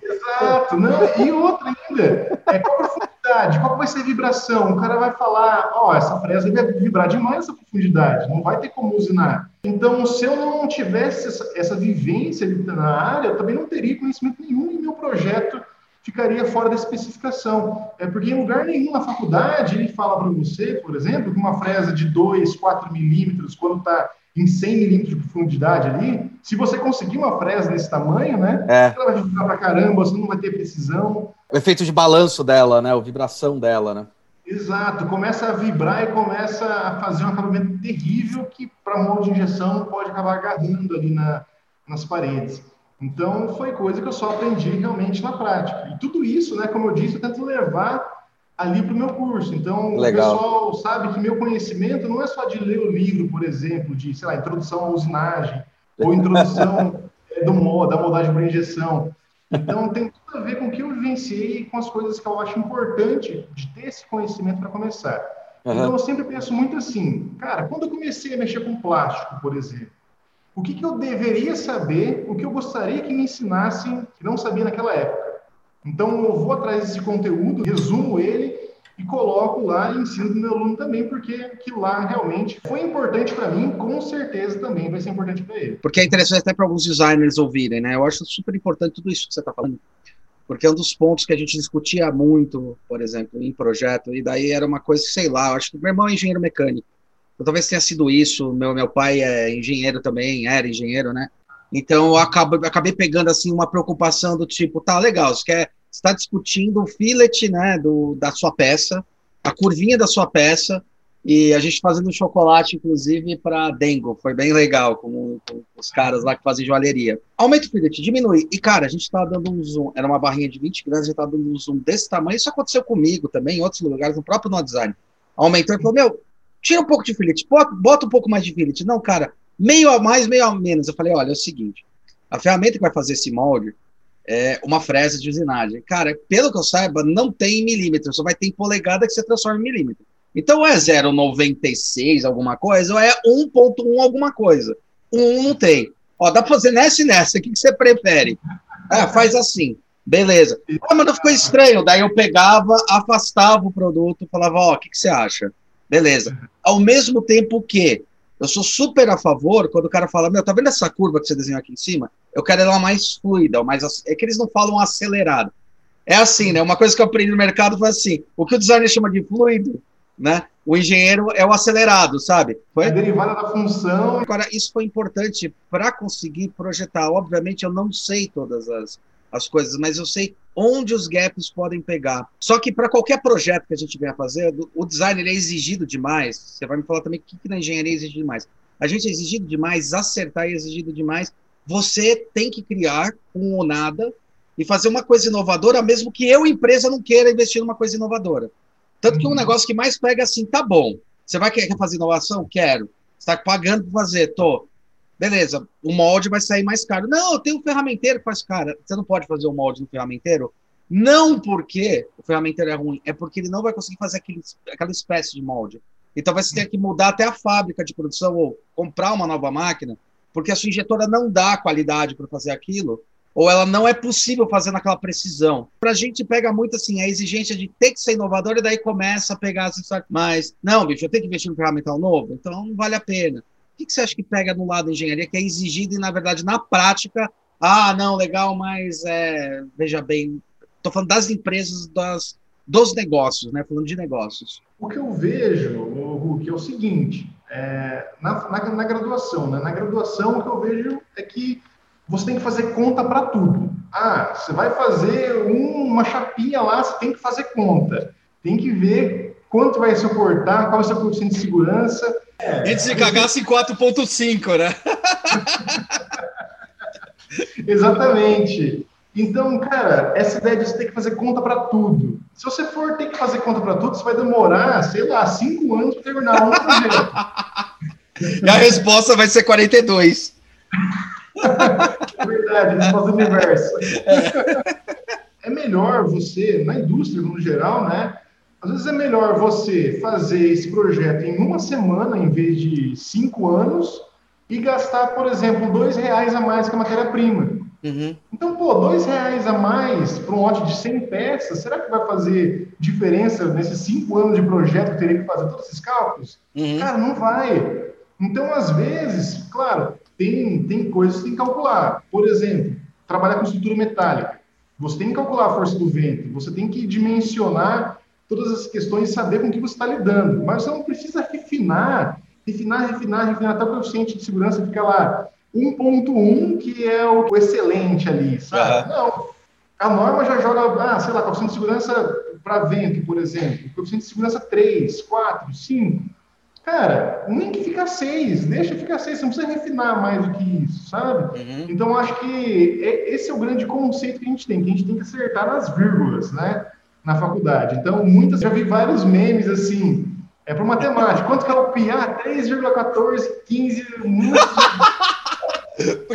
Exato. Não, e outra ainda, é qual profundidade, qual vai ser a vibração? O cara vai falar, ó, oh, essa fresa deve vibrar demais essa profundidade, não vai ter como usinar. Então, se eu não tivesse essa, essa vivência na área, eu também não teria conhecimento nenhum e meu projeto ficaria fora da especificação. É porque em lugar nenhum na faculdade ele fala para você, por exemplo, que uma fresa de 2, 4 milímetros, quando está em 100 milímetros de profundidade ali, se você conseguir uma fresa desse tamanho, né, é. ela vai vibrar para caramba, você não vai ter precisão. O efeito de balanço dela, né, a vibração dela, né. Exato, começa a vibrar e começa a fazer um acabamento terrível que para molde de injeção pode acabar agarrando ali na, nas paredes. Então foi coisa que eu só aprendi realmente na prática. E tudo isso, né, como eu disse, eu tento levar ali para o meu curso. Então, Legal. o pessoal sabe que meu conhecimento não é só de ler o livro, por exemplo, de, sei lá, introdução à usinagem, ou introdução (laughs) é, do, da moldagem por injeção. Então, tem tudo a ver com o que vivenciei com as coisas que eu acho importante de ter esse conhecimento para começar. Uhum. Então, eu sempre penso muito assim, cara, quando eu comecei a mexer com plástico, por exemplo, o que, que eu deveria saber, o que eu gostaria que me ensinassem que não sabia naquela época? Então, eu vou atrás desse conteúdo, resumo ele e coloco lá e ensino para o meu aluno também, porque aquilo lá realmente foi importante para mim, com certeza também vai ser importante para ele. Porque é interessante até para alguns designers ouvirem, né? Eu acho super importante tudo isso que você está falando, porque é um dos pontos que a gente discutia muito, por exemplo, em projeto, e daí era uma coisa, sei lá, acho que meu irmão é engenheiro mecânico, então, talvez tenha sido isso, meu, meu pai é engenheiro também, era engenheiro, né? Então, eu acabo, acabei pegando, assim, uma preocupação do tipo, tá, legal, você quer está discutindo o fillet né, do, da sua peça, a curvinha da sua peça, e a gente fazendo chocolate, inclusive, para Dengo. Foi bem legal com, com, os caras lá que fazem joalheria. Aumenta o fillet, diminui. E, cara, a gente estava dando um zoom. Era uma barrinha de 20 gramas, a gente estava dando um zoom desse tamanho. Isso aconteceu comigo também, em outros lugares, no próprio No Design. Aumentou e falou: Meu, tira um pouco de fillet, bota, um pouco mais de fillet. Não, cara, meio a mais, meio a menos. Eu falei: Olha, é o seguinte. A ferramenta que vai fazer esse molde, é, uma fresa de usinagem. Cara, pelo que eu saiba, não tem milímetro, só vai ter polegada que você transforma em milímetro. Então, é 0,96 alguma coisa, ou é 1,1 alguma coisa. 1 não tem. Ó, dá para fazer nessa e nessa, o que, você prefere? Ah, faz assim. Beleza. Ah, mas não ficou estranho. Daí eu pegava, afastava o produto, falava, ó, o que, que você acha? Beleza. Ao mesmo tempo que eu sou super a favor quando o cara fala, meu, tá vendo essa curva que você desenhou aqui em cima? Eu quero ela mais fluida, mais é que eles não falam acelerado. É assim, né? Uma coisa que eu aprendi no mercado foi assim: o que o designer chama de fluido, né? O engenheiro é o acelerado, sabe? Foi? É derivada da função. Agora, isso foi importante para conseguir projetar. Obviamente, eu não sei todas as, as coisas, mas eu sei onde os gaps podem pegar. Só que para qualquer projeto que a gente venha fazer, o design é exigido demais. Você vai me falar também o que, que na engenharia é exigido demais. A gente é exigido demais, acertar é exigido demais. Você tem que criar com ou nada e fazer uma coisa inovadora, mesmo que eu, empresa, não queira investir numa coisa inovadora. Tanto que um uhum. negócio que mais pega é assim, tá bom, você vai querer fazer inovação? Quero. Você está pagando para fazer? Tô. Beleza, o molde vai sair mais caro. Não, eu tenho um ferramenteiro que faz cara. Você não pode fazer o um molde no ferramenteiro? Não porque o ferramenteiro é ruim, é porque ele não vai conseguir fazer aquele, aquela espécie de molde. Então você tem que mudar até a fábrica de produção ou comprar uma nova máquina, porque a sua injetora não dá qualidade para fazer aquilo, ou ela não é possível fazer naquela precisão. Para a gente pega muito assim a exigência de ter que ser inovador e daí começa a pegar assim, mas não, bicho, eu tenho que investir no ferramental novo, então não vale a pena. O que, que você acha que pega no lado da engenharia que é exigido e na verdade na prática, ah, não, legal, mas é, veja bem, estou falando das empresas, das, dos negócios, né? Falando de negócios. O que eu vejo, Hulk, é o seguinte: é, na, na, na, graduação, né? Na graduação, o que eu vejo é que você tem que fazer conta para tudo. Ah, você vai fazer um, uma chapinha lá, você tem que fazer conta. Tem que ver quanto vai suportar, qual é o seu coeficiente de segurança. É, Antes de cagasse em 4.5, né? (laughs) Exatamente. Então, cara, essa ideia de você ter que fazer conta para tudo. Se você for ter que fazer conta para tudo, você vai demorar, sei lá, cinco anos para terminar um projeto. (laughs) e a resposta vai ser 42. (laughs) É verdade, resposta do universo. É. é melhor você, na indústria no geral, né? Às vezes é melhor você fazer esse projeto em uma semana em vez de cinco anos e gastar, por exemplo, dois reais a mais que a matéria-prima. Uhum. Então, pô, dois reais a mais para um lote de 100 peças, será que vai fazer diferença nesses cinco anos de projeto que teria que fazer todos esses cálculos? Uhum. Cara, não vai. Então, às vezes, claro, tem, tem coisas que tem que calcular. Por exemplo, trabalhar com estrutura metálica. Você tem que calcular a força do vento, você tem que dimensionar todas as questões e saber com o que você está lidando. Mas você não precisa refinar, refinar, refinar, refinar até o coeficiente de segurança ficar lá 1.1, que é o excelente ali, sabe? Uhum. Não. A norma já joga, ah, sei lá, coeficiente de segurança para vento, por exemplo, coeficiente de segurança 3, 4, 5. Cara, nem que fica 6, deixa ficar 6, você não precisa refinar mais do que isso, sabe? Uhum. Então, acho que esse é o grande conceito que a gente tem, que a gente tem que acertar nas vírgulas, né? Na faculdade. Então, muitas, já vi vários memes assim, é para matemática. Quanto que é o pi? Ah, 3,1415. Muito... (laughs)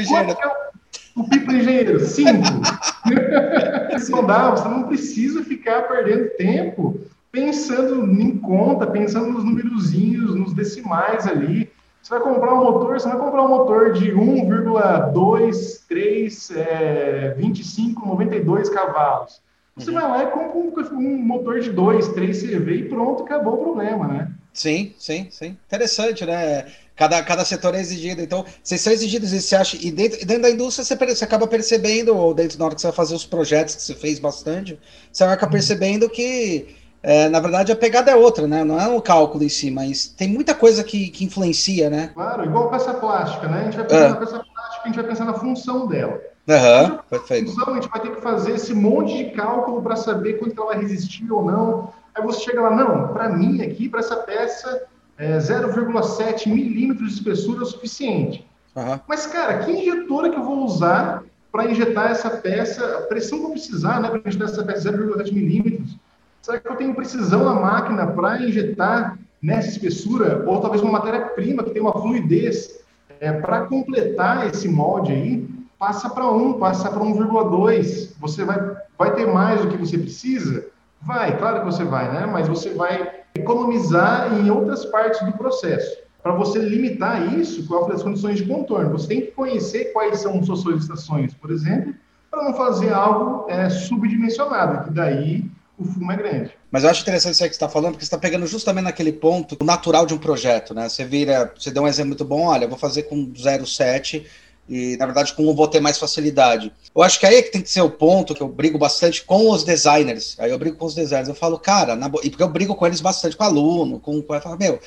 Quanto que é o, o pi para engenheiro? 5. (laughs) (laughs) não dá, você não precisa ficar perdendo tempo pensando em conta, pensando nos numerozinhos, nos decimais ali. Você vai comprar um motor, você vai comprar um motor de 1,2, 3, é, 25, 92 cavalos. Você uhum. vai lá e compra um, um motor de 2, 3 CV e pronto, acabou o problema, né? Sim, sim, sim. Interessante, né? Cada, cada setor é exigido. Então, vocês são exigidos e você acha. E dentro, dentro da indústria você, você acaba percebendo, ou dentro da hora que você vai fazer os projetos que você fez bastante, você vai acabar uhum. percebendo que é, na verdade, a pegada é outra, né? Não é o cálculo em si, mas tem muita coisa que, que influencia, né? Claro, igual peça plástica, né? A gente vai pensar é. na peça plástica, a gente vai pensar na função dela. Uhum, perfeito. Função, a gente vai ter que fazer esse monte de cálculo para saber quanto ela vai resistir ou não. Aí você chega lá, não, para mim aqui, para essa peça, é 0,7 milímetros de espessura é o suficiente. Uhum. Mas, cara, que injetora que eu vou usar para injetar essa peça, a pressão que eu precisar, né, para injetar essa peça 0,7 milímetros? Será que eu tenho precisão na máquina para injetar nessa espessura? Ou talvez uma matéria-prima que tem uma fluidez é, para completar esse molde aí? Passa para 1, passa para 1,2. Você vai, vai ter mais do que você precisa? Vai, claro que você vai, né? Mas você vai economizar em outras partes do processo. Para você limitar isso, qual as condições de contorno? Você tem que conhecer quais são suas solicitações, por exemplo, para não fazer algo é, subdimensionado, que daí o fumo é grande. Mas eu acho interessante isso aí que você está falando, porque você está pegando justamente naquele ponto natural de um projeto, né? Você vira, você deu um exemplo muito bom, olha, vou fazer com 0,7 e, na verdade, com um vou ter mais facilidade. Eu acho que aí é que tem que ser o ponto que eu brigo bastante com os designers. Aí eu brigo com os designers, eu falo, cara, na... e porque eu brigo com eles bastante, com aluno, com... Eu falo, meu,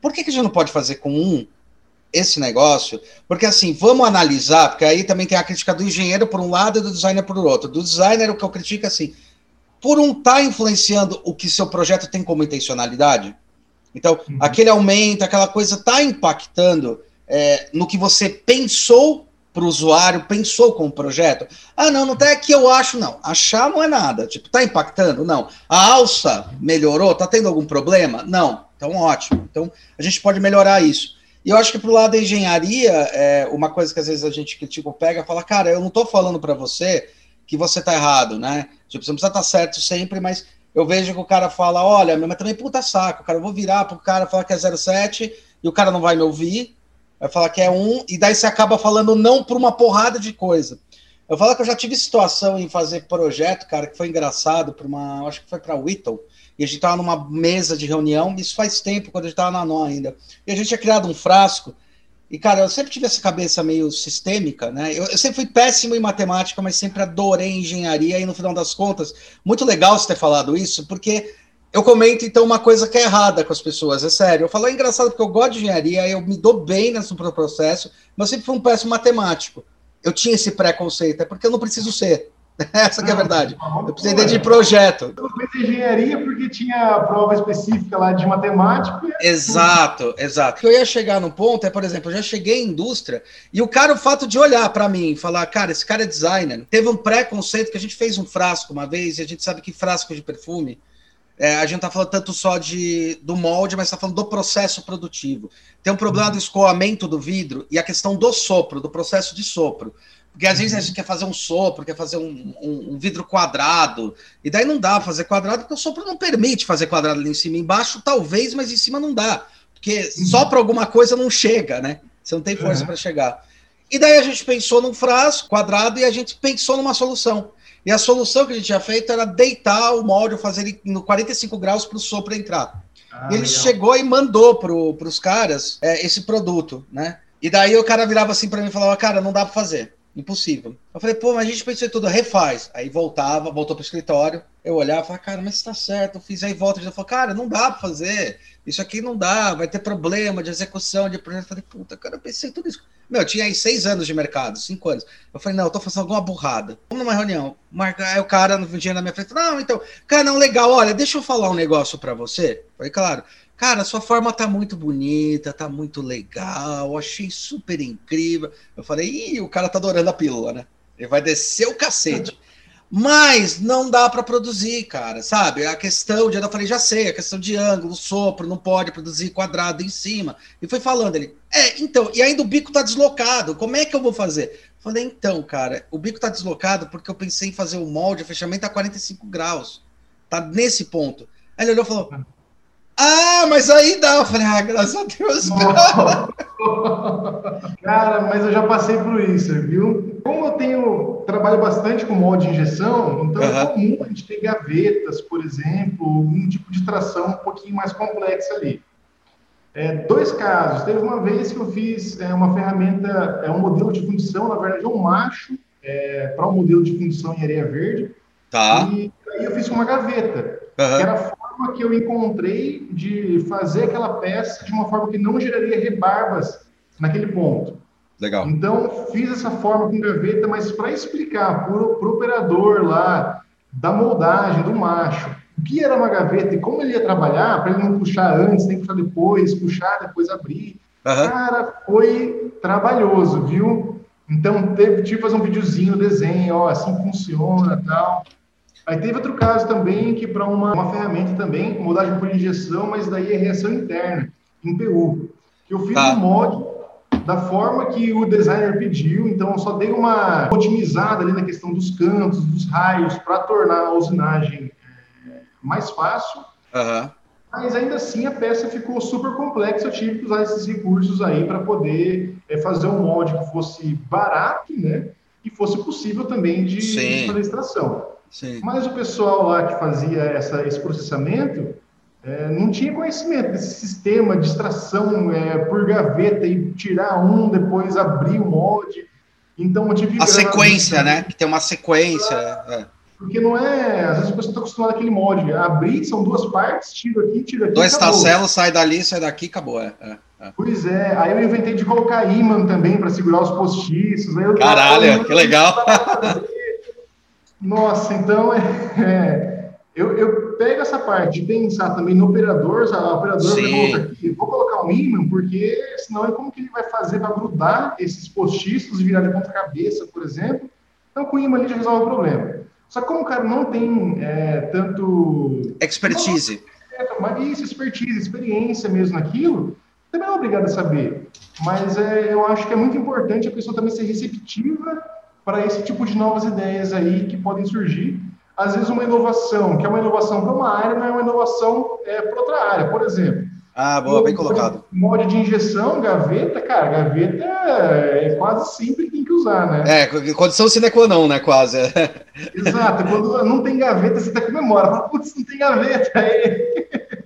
por que, que a gente não pode fazer com um esse negócio? Porque assim, vamos analisar, porque aí também tem a crítica do engenheiro por um lado e do designer por outro. Do designer, o que eu critico é assim, por um estar tá influenciando o que seu projeto tem como intencionalidade. Então, uhum. aquele aumento, aquela coisa está impactando é, no que você pensou para o usuário, pensou com o projeto. Ah, não, não tá aqui, eu acho, não. Achar não é nada. Tipo, tá impactando? Não. A alça melhorou? Tá tendo algum problema? Não. Então, ótimo. Então, a gente pode melhorar isso. E eu acho que para o lado da engenharia, é, uma coisa que às vezes a gente critica pega, fala, cara, eu não estou falando para você que você está errado, né? Tipo, você não precisa estar tá certo sempre, mas eu vejo que o cara fala, olha, mas também puta saco, cara, eu vou virar pro cara falar que é 07 e o cara não vai me ouvir, vai falar que é um, e daí você acaba falando não por uma porrada de coisa. Eu falo que eu já tive situação em fazer projeto, cara, que foi engraçado, para uma, acho que foi para Whittle, e a gente estava numa mesa de reunião, isso faz tempo, quando a gente estava na NO ainda, e a gente tinha criado um frasco e, cara, eu sempre tive essa cabeça meio sistêmica, né? Eu, eu, sempre fui péssimo em matemática, mas sempre adorei engenharia, e no final das contas, muito legal você ter falado isso, porque eu comento, então, uma coisa que é errada com as pessoas, é sério. Eu falo, é engraçado porque eu gosto de engenharia, eu me dou bem nesse processo, mas sempre fui um péssimo matemático. Eu tinha esse preconceito, é porque eu não preciso ser. (laughs) Essa que é a verdade. Eu precisei de projeto. Eu fiz engenharia porque tinha prova específica lá de matemática. Exato, exato. O que eu ia chegar no ponto é, por exemplo, eu já cheguei em indústria e o cara, o fato de olhar para mim e falar, cara, esse cara é designer, teve um preconceito que a gente fez um frasco uma vez e a gente sabe que frasco de perfume é, a gente tá falando tanto só de, do molde, mas está falando do processo produtivo. Tem um problema do escoamento do vidro e a questão do sopro, do processo de sopro. Porque às vezes a gente quer fazer um sopro, quer fazer um, um, um, vidro quadrado, e daí não dá pra fazer quadrado, porque o sopro não permite fazer quadrado ali em cima. Embaixo, talvez, mas em cima não dá. Porque só para alguma coisa não chega, né? Você não tem força uhum. para chegar. E daí a gente pensou num frasco quadrado e a gente pensou numa solução. E a solução que a gente tinha feito era deitar o molde, fazer ele no 45 graus para o sopro entrar. Ah, ele legal. chegou e mandou para os caras é, esse produto, né? E daí o cara virava assim para mim e falava, cara, não dá para fazer. Impossível. Eu falei, pô, mas a gente pensou em tudo, refaz. Aí voltava, voltou pro escritório. Eu olhava falava, cara, mas está certo, eu fiz aí volta. Ele falou, cara, não dá para fazer. Isso aqui não dá, vai ter problema de execução de projeto. Eu falei, puta, cara, eu pensei tudo isso. Meu, eu tinha aí seis anos de mercado, cinco anos. Eu falei, não, eu tô fazendo alguma burrada. Vamos numa reunião. Marca, aí o cara no dia na minha frente, não, então, cara, não, legal, olha, deixa eu falar um negócio para você. Eu falei, claro. Cara, sua forma tá muito bonita, tá muito legal, achei super incrível. Eu falei, ih, o cara tá adorando a pílula, né? Ele vai descer o cacete. Mas não dá para produzir, cara, sabe? A questão de, eu falei, já sei, a questão de ângulo, sopro, não pode produzir quadrado em cima. E foi falando ele, é, então, e ainda o bico tá deslocado, como é que eu vou fazer? Falei, então, cara, o bico tá deslocado porque eu pensei em fazer o molde, o fechamento a 45 graus. Tá nesse ponto. Aí ele olhou e falou, ah, mas aí dá. Eu falei, ah, graças a Deus. (laughs) Cara, mas eu já passei por isso, viu? Como eu tenho trabalho bastante com molde de injeção, então uhum. é comum a gente ter gavetas, por exemplo, um tipo de tração um pouquinho mais complexa ali. É, dois casos. Teve uma vez que eu fiz é, uma ferramenta, é um modelo de fundição, na verdade é um macho, é, para um modelo de fundição em areia verde. Tá. E aí eu fiz uma gaveta, uhum. que era forma que eu encontrei de fazer aquela peça de uma forma que não geraria rebarbas naquele ponto. Legal. Então, fiz essa forma com gaveta, mas para explicar para o operador lá da moldagem do macho o que era uma gaveta e como ele ia trabalhar, para ele não puxar antes, nem puxar depois, puxar, depois abrir. Uhum. Cara, foi trabalhoso, viu? Então, teve, tive que fazer um videozinho, desenho, ó, assim funciona tal. Aí teve outro caso também que para uma, uma ferramenta também, moldagem por injeção, mas daí é reação interna, em PU. Que eu fiz tá. um mod da forma que o designer pediu, então eu só dei uma otimizada ali na questão dos cantos, dos raios, para tornar a usinagem é, mais fácil. Uhum. Mas ainda assim a peça ficou super complexa. Eu tive que usar esses recursos aí para poder é, fazer um molde que fosse barato, né? E fosse possível também de, extração. Sim. Mas o pessoal lá que fazia essa, esse processamento é, não tinha conhecimento desse sistema de extração é, por gaveta e tirar um, depois abrir o molde. Então eu tive A sequência, né? Que tem uma sequência. É. Porque não é. Às vezes a pessoa está acostumada àquele molde. Abrir são duas partes, tiro aqui, tiro aqui. Dois tacelos, sai dali, sai daqui, acabou. É, é, é. Pois é. Aí eu inventei de colocar imã também para segurar os postiços. Caralho, que legal. Nossa, então é, (laughs) é, eu, eu pego essa parte de pensar também no operador, o operador Sim. vai aqui, vou colocar um imã, porque senão é como que ele vai fazer para grudar esses postiços e virar de ponta cabeça, por exemplo. Então com o imã ali já resolve o problema. Só que como o cara não tem é, tanto... Expertise. Não, isso, expertise, experiência mesmo naquilo, também é obrigado a saber. Mas é, eu acho que é muito importante a pessoa também ser receptiva para esse tipo de novas ideias aí que podem surgir. Às vezes uma inovação, que é uma inovação para uma área, não é uma inovação é, para outra área. Por exemplo, ah, boa, bem colocado. Molde de injeção, gaveta, cara, gaveta é quase sempre tem que usar, né? É, condição sine qua non, né, quase. (laughs) Exato, quando não tem gaveta, você até comemora, fala, putz, não tem gaveta, aí... (laughs)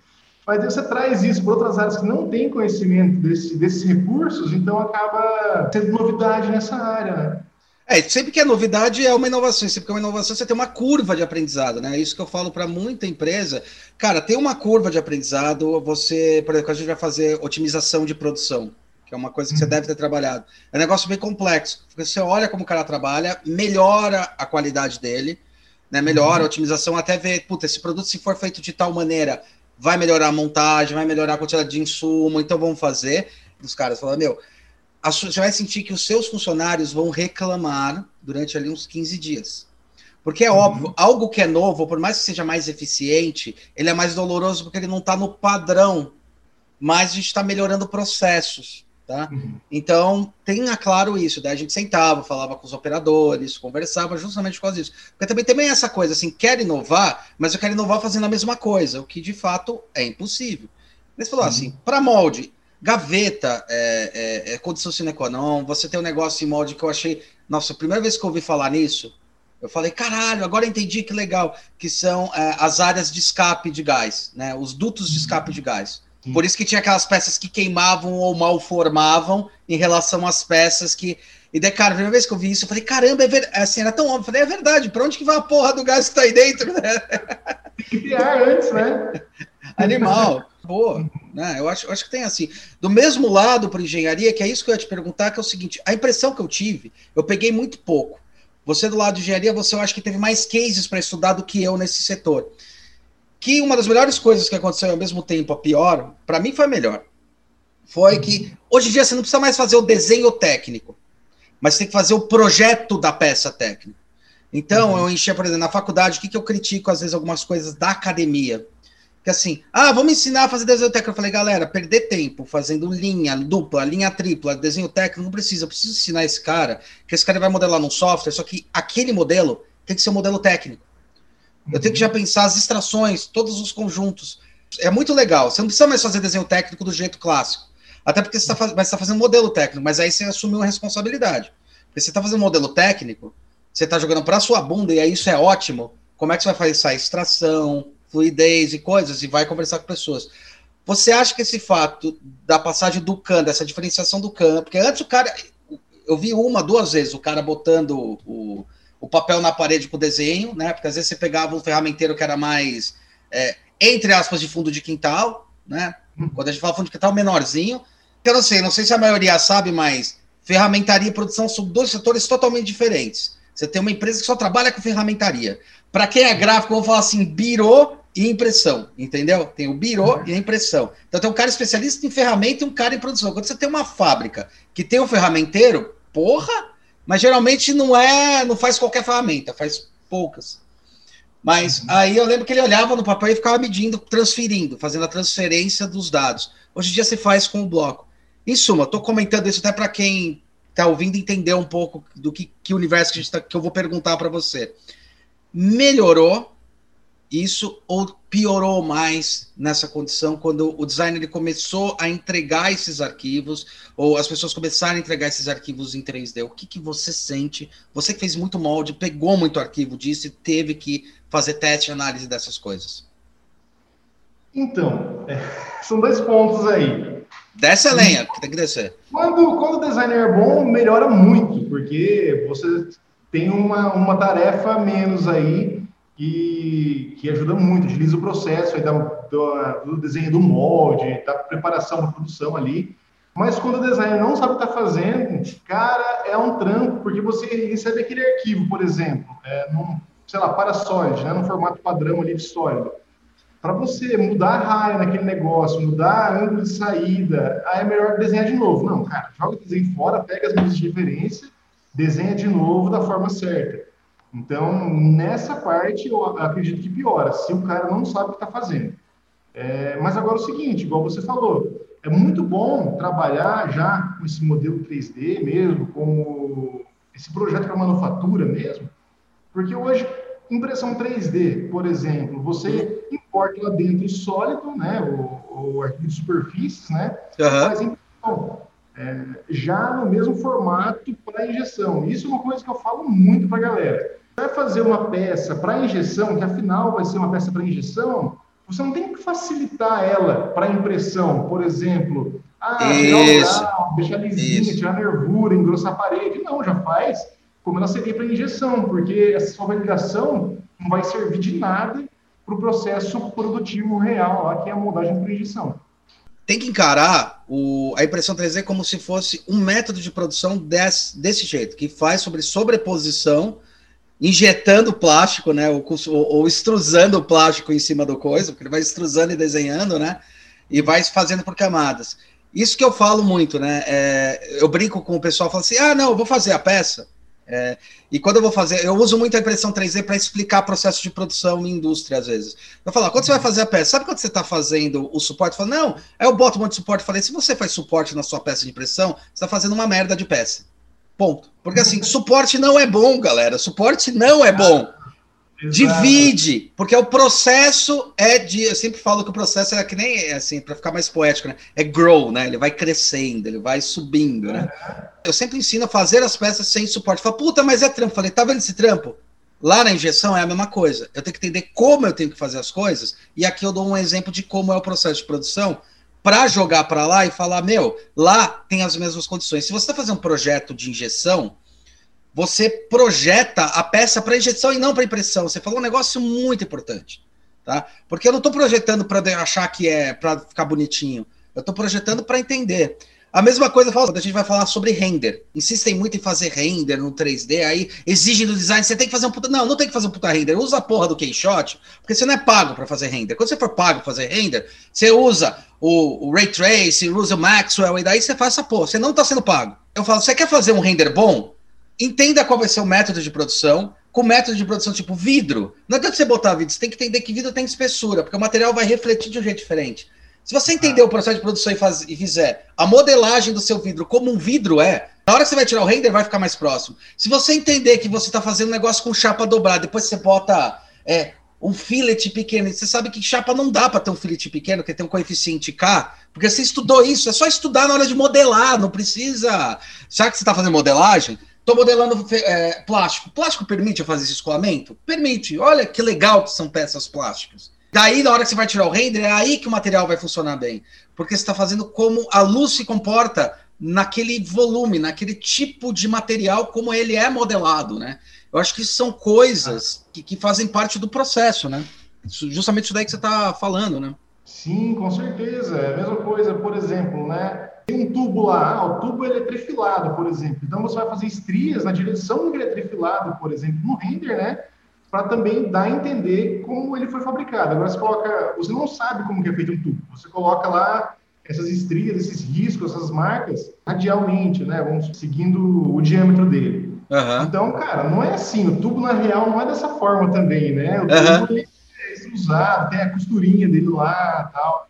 Mas aí você traz isso para outras áreas que não têm conhecimento desse, desses recursos, então acaba tendo novidade nessa área, né? É, sempre que é novidade é uma inovação, sempre que é uma inovação você tem uma curva de aprendizado, né? É isso que eu falo para muita empresa. Cara, tem uma curva de aprendizado, você, por exemplo, a gente vai fazer otimização de produção, que é uma coisa que você uhum. deve ter trabalhado. É um negócio bem complexo, porque você olha como o cara trabalha, melhora a qualidade dele, né? Melhora a uhum. otimização, até ver, puta, esse produto se for feito de tal maneira, vai melhorar a montagem, vai melhorar a quantidade de insumo, então vamos fazer. Os caras falam, meu, você vai sentir que os seus funcionários vão reclamar durante ali uns 15 dias. Porque é uhum. óbvio, algo que é novo, por mais que seja mais eficiente, ele é mais doloroso porque ele não está no padrão, mas a gente está melhorando processos. Tá? Uhum. Então, tenha claro isso. Daí a gente sentava, falava com os operadores, conversava justamente por causa disso. Porque também tem essa coisa assim, quer inovar, mas eu quero inovar fazendo a mesma coisa, o que de fato é impossível. Mas falou uhum. assim, para molde, Gaveta é, é, é condição sine qua non. Você tem um negócio em molde que eu achei. Nossa, a primeira vez que eu ouvi falar nisso, eu falei, caralho, agora entendi que legal. Que são é, as áreas de escape de gás, né? Os dutos de escape de gás. Sim. Por isso que tinha aquelas peças que queimavam ou malformavam em relação às peças que. E daí, cara, a primeira vez que eu vi isso, eu falei, caramba, é ver... assim, era tão óbvio. Eu falei, é verdade, pra onde que vai a porra do gás que tá aí dentro, né? Tem (laughs) que criar antes, né? (laughs) Animal. Boa, né? Eu acho, eu acho que tem assim. Do mesmo lado para engenharia, que é isso que eu ia te perguntar, que é o seguinte: a impressão que eu tive, eu peguei muito pouco. Você do lado de engenharia, você eu acho que teve mais cases para estudar do que eu nesse setor. Que uma das melhores coisas que aconteceu ao mesmo tempo, a pior, para mim foi a melhor. Foi que hoje em dia você não precisa mais fazer o desenho técnico, mas tem que fazer o projeto da peça técnica. Então, uhum. eu enchia, por exemplo, na faculdade, o que, que eu critico às vezes algumas coisas da academia? Que assim, ah, vamos ensinar a fazer desenho técnico. Eu falei, galera, perder tempo fazendo linha dupla, linha tripla, desenho técnico, não precisa. Eu preciso ensinar esse cara, que esse cara vai modelar num software, só que aquele modelo tem que ser um modelo técnico. Eu tenho que já pensar as extrações, todos os conjuntos. É muito legal. Você não precisa mais fazer desenho técnico do jeito clássico. Até porque você está tá fazendo modelo técnico, mas aí você assumiu uma responsabilidade. Porque você está fazendo modelo técnico, você está jogando para sua bunda e aí isso é ótimo. Como é que você vai fazer essa extração, fluidez e coisas, e vai conversar com pessoas. Você acha que esse fato da passagem do CAN, dessa diferenciação do CAN, porque antes o cara. Eu vi uma, duas vezes o cara botando o, o papel na parede com o desenho, né? Porque às vezes você pegava um ferramenteiro que era mais, é, entre aspas, de fundo de quintal, né? Quando a gente fala fundo de quintal, menorzinho. Eu não sei, não sei se a maioria sabe, mas ferramentaria e produção são dois setores totalmente diferentes. Você tem uma empresa que só trabalha com ferramentaria. Para quem é gráfico, eu vou falar assim, birô e impressão, entendeu? Tem o birô uhum. e a impressão. Então tem um cara especialista em ferramenta e um cara em produção. Quando você tem uma fábrica que tem um ferramenteiro, porra, mas geralmente não é, não faz qualquer ferramenta, faz poucas. Mas uhum. aí eu lembro que ele olhava no papel e ficava medindo, transferindo, fazendo a transferência dos dados. Hoje em dia você faz com o bloco. Em suma, estou comentando isso até para quem está ouvindo entender um pouco do que, que universo que, tá, que eu vou perguntar para você. Melhorou isso ou piorou mais nessa condição quando o designer ele começou a entregar esses arquivos ou as pessoas começaram a entregar esses arquivos em 3D? O que, que você sente? Você que fez muito molde, pegou muito arquivo disso e teve que fazer teste e análise dessas coisas. Então, é, (laughs) são dois pontos aí. Desce a lenha, que tem que descer. Quando, quando o designer é bom, melhora muito, porque você tem uma, uma tarefa menos aí que, que ajuda muito, utiliza o processo aí da, do, desenho do molde, da preparação da produção ali. Mas quando o designer não sabe o que está fazendo, cara, é um trampo, porque você recebe aquele arquivo, por exemplo, é, num, sei lá, para sólido, né, no formato padrão ali de sólido. Para você mudar a raia naquele negócio, mudar ângulo de saída, aí é melhor desenhar de novo. Não, cara, joga o desenho fora, pega as medidas de referência, desenha de novo da forma certa. Então, nessa parte, eu acredito que piora, se o cara não sabe o que está fazendo. É, mas agora é o seguinte, igual você falou, é muito bom trabalhar já com esse modelo 3D mesmo, com esse projeto para manufatura mesmo, porque hoje, impressão 3D, por exemplo, você importa lá dentro sólido, né, o, o arquivo de superfícies, né, uhum. faz impressão. É, já no mesmo formato para injeção. Isso é uma coisa que eu falo muito para a galera vai fazer uma peça para injeção, que afinal vai ser uma peça para injeção, você não tem que facilitar ela para impressão, por exemplo, ah, tirar o grau, deixar lisinha, Isso. tirar nervura, engrossar a parede. Não, já faz como ela seria para injeção, porque essa sua validação não vai servir de nada para o processo produtivo real, lá, que é a moldagem por injeção. Tem que encarar o, a impressão 3D como se fosse um método de produção desse, desse jeito, que faz sobre sobreposição injetando plástico, né? Ou, ou, extrusando o plástico em cima do coisa, porque ele vai extrusando e desenhando, né? E vai fazendo por camadas. Isso que eu falo muito, né? É, eu brinco com o pessoal, falo assim: ah, não, eu vou fazer a peça. É, e quando eu vou fazer, eu uso muito a impressão 3D para explicar processo de produção em indústria, às vezes. Eu falo, quando você vai fazer a peça, sabe quando você está fazendo o suporte? Eu falo, não, aí eu boto um monte de suporte. Falei, se você faz suporte na sua peça de impressão, você está fazendo uma merda de peça. Ponto. Porque assim, suporte não é bom, galera. Suporte não é bom. Divide, porque o processo é de. Eu sempre falo que o processo é que nem assim, para ficar mais poético, né? É grow, né? Ele vai crescendo, ele vai subindo, né? Eu sempre ensino a fazer as peças sem suporte. Fala, puta, mas é trampo. Falei, tá vendo esse trampo? Lá na injeção é a mesma coisa. Eu tenho que entender como eu tenho que fazer as coisas, e aqui eu dou um exemplo de como é o processo de produção para jogar para lá e falar, meu, lá tem as mesmas condições. Se você está fazendo um projeto de injeção, você projeta a peça para injeção e não para impressão. Você falou um negócio muito importante, tá? Porque eu não estou projetando para achar que é para ficar bonitinho. Eu estou projetando para entender. A mesma coisa quando a gente vai falar sobre render. Insistem muito em fazer render no 3D, aí exigem do design, você tem que fazer um puta. Não, não tem que fazer um puta render. Usa a porra do Keyshot, porque você não é pago para fazer render. Quando você for pago para fazer render, você usa o, o Ray Trace, usa o Maxwell, e daí você faz essa porra. Você não está sendo pago. Eu falo, você quer fazer um render bom? Entenda qual vai ser o método de produção, com método de produção tipo vidro. Não adianta você botar vidro, você tem que entender que vidro tem espessura, porque o material vai refletir de um jeito diferente. Se você entender o processo de produção e, faz, e fizer a modelagem do seu vidro como um vidro é, na hora que você vai tirar o render, vai ficar mais próximo. Se você entender que você está fazendo um negócio com chapa dobrada, depois você bota é, um fillet pequeno, você sabe que chapa não dá para ter um fillet pequeno, porque tem um coeficiente K, porque você estudou isso, é só estudar na hora de modelar, não precisa. Já que você está fazendo modelagem, estou modelando é, plástico. Plástico permite eu fazer esse escoamento? Permite. Olha que legal que são peças plásticas. Daí, na hora que você vai tirar o render, é aí que o material vai funcionar bem. Porque você está fazendo como a luz se comporta naquele volume, naquele tipo de material, como ele é modelado, né? Eu acho que isso são coisas que, que fazem parte do processo, né? Justamente isso daí que você está falando, né? Sim, com certeza. É a mesma coisa, por exemplo, né? Tem um tubo lá, ah, o tubo ele é por exemplo. Então você vai fazer estrias na direção que ele é por exemplo, no render, né? Para também dar a entender como ele foi fabricado. Agora você coloca, você não sabe como que é feito um tubo. Você coloca lá essas estrias, esses riscos, essas marcas radialmente, né? Vamos seguindo o diâmetro dele. Uhum. Então, cara, não é assim. O tubo na real não é dessa forma também, né? O tubo uhum. é usado, tem a costurinha dele lá, tal.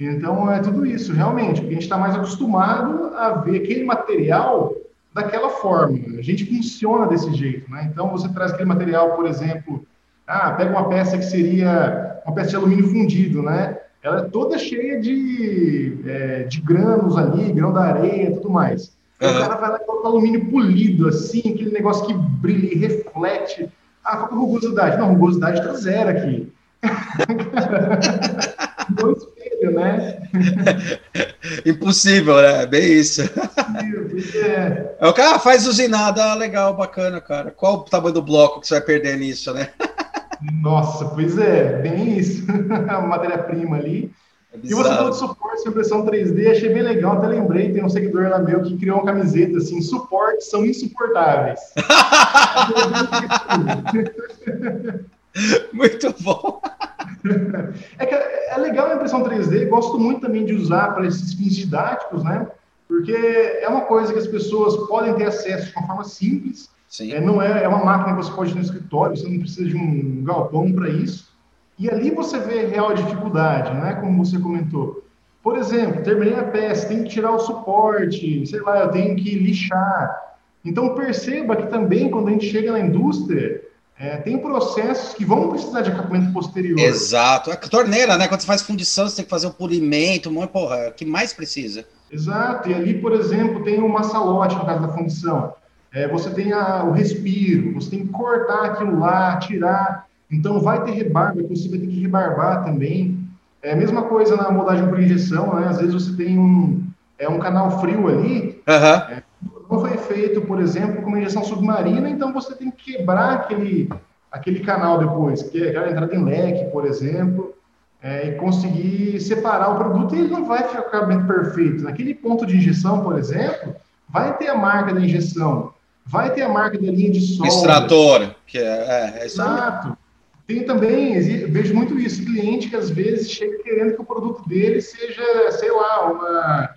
Então é tudo isso, realmente. Porque a gente está mais acostumado a ver aquele material daquela forma. A gente funciona desse jeito, né? Então, você traz aquele material, por exemplo, Ah, pega uma peça que seria uma peça de alumínio fundido, né? Ela é toda cheia de, é, de grãos ali, grão da areia tudo mais. Uhum. O cara vai lá e coloca alumínio polido, assim, aquele negócio que brilha e reflete. Ah, qual é a rugosidade? Não, rugosidade tá zero aqui. (laughs) né? (laughs) Impossível, né? Bem isso. É. é. O cara faz usinada, ah, legal, bacana, cara. Qual o tamanho do bloco que você vai perder nisso, né? (laughs) Nossa, pois é, bem isso. (laughs) A matéria-prima ali. É e você falou de suporte de impressão 3D, achei bem legal, até lembrei, tem um seguidor lá meu que criou uma camiseta assim, suportes são insuportáveis. Muito bom. (laughs) É, que é legal a impressão 3D, gosto muito também de usar para esses fins didáticos, né? Porque é uma coisa que as pessoas podem ter acesso de uma forma simples. É, não é, é uma máquina que você pode ter no escritório, você não precisa de um galpão para isso. E ali você vê real dificuldade, né? Como você comentou. Por exemplo, terminei a peça, tem que tirar o suporte, sei lá, eu tenho que lixar. Então perceba que também quando a gente chega na indústria, é, tem processos que vão precisar de acabamento posterior. Exato. A torneira, né? Quando você faz fundição, você tem que fazer o polimento, uma porra, é o que mais precisa. Exato. E ali, por exemplo, tem o massalote no caso da fundição. É, você tem a, o respiro, você tem que cortar aquilo lá, tirar. Então, vai ter rebarba, você vai ter que rebarbar também. É a mesma coisa na moldagem por injeção, né? Às vezes você tem um, é, um canal frio ali, uhum. é, não foi feito, por exemplo, com uma injeção submarina, então você tem que quebrar aquele, aquele canal depois, que é aquela entrada em leque, por exemplo, é, e conseguir separar o produto e ele não vai ficar acabamento perfeito. Naquele ponto de injeção, por exemplo, vai ter a marca da injeção, vai ter a marca da linha de solda. Extrator, que é, é, é Exato. Tem também, vejo muito isso, cliente que às vezes chega querendo que o produto dele seja, sei lá, uma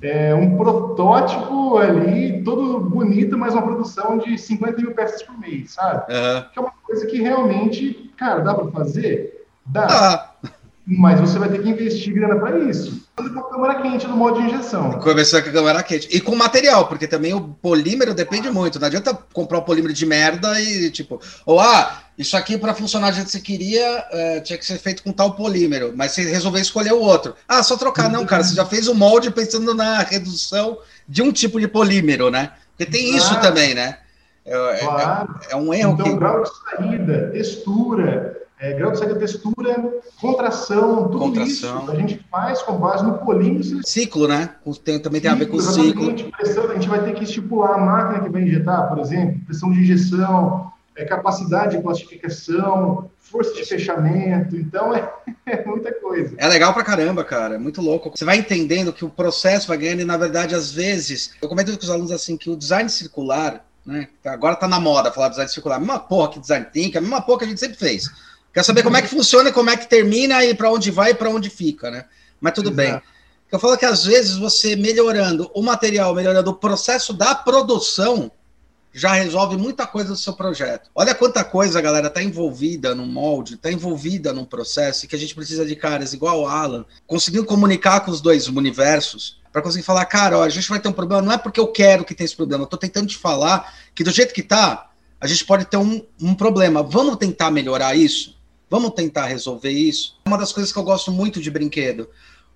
é, um protótipo ali, todo bonito, mas uma produção de 50 mil peças por mês, sabe? Uhum. Que é uma coisa que realmente, cara, dá para fazer? Dá. Ah. Mas você vai ter que investir grana para isso. Com a câmara quente no modo de injeção. Começar com a câmara quente. E com material, porque também o polímero depende muito. Não adianta comprar um polímero de merda e, tipo, ou ah, isso aqui para funcionar do jeito que você queria, é, tinha que ser feito com tal polímero, mas você resolveu escolher o outro. Ah, só trocar. Não, cara, você já fez o molde pensando na redução de um tipo de polímero, né? Porque tem isso também, né? É, é, claro. é, é um erro então, que... grau de saída, textura, é, grau de saída, textura, contração, tudo contração. isso a gente faz com base no polímero. Ciclo, né? Tem, também tem a ver com o ciclo. Pressão, a gente vai ter que estipular a máquina que vai injetar, por exemplo, pressão de injeção, é, capacidade de plastificação, força de fechamento, então é, (laughs) é, muita coisa. É legal pra caramba, cara, é muito louco. Você vai entendendo que o processo vai ganhando e, na verdade, às vezes, eu comento com os alunos assim, que o design circular, né, agora tá na moda falar design circular, a mesma porra que design thinking, a mesma porra que a gente sempre fez. Quer saber como é que funciona e como é que termina e para onde vai e para onde fica, né? Mas tudo Exato. bem. Eu falo que às vezes você melhorando o material, melhorando o processo da produção, já resolve muita coisa do seu projeto. Olha quanta coisa, galera, está envolvida no molde, está envolvida num processo que a gente precisa de caras igual o Alan, conseguindo comunicar com os dois universos para conseguir falar, cara, ó, a gente vai ter um problema, não é porque eu quero que tenha esse problema, eu estou tentando te falar que do jeito que está, a gente pode ter um, um problema. Vamos tentar melhorar isso? Vamos tentar resolver isso? Uma das coisas que eu gosto muito de brinquedo,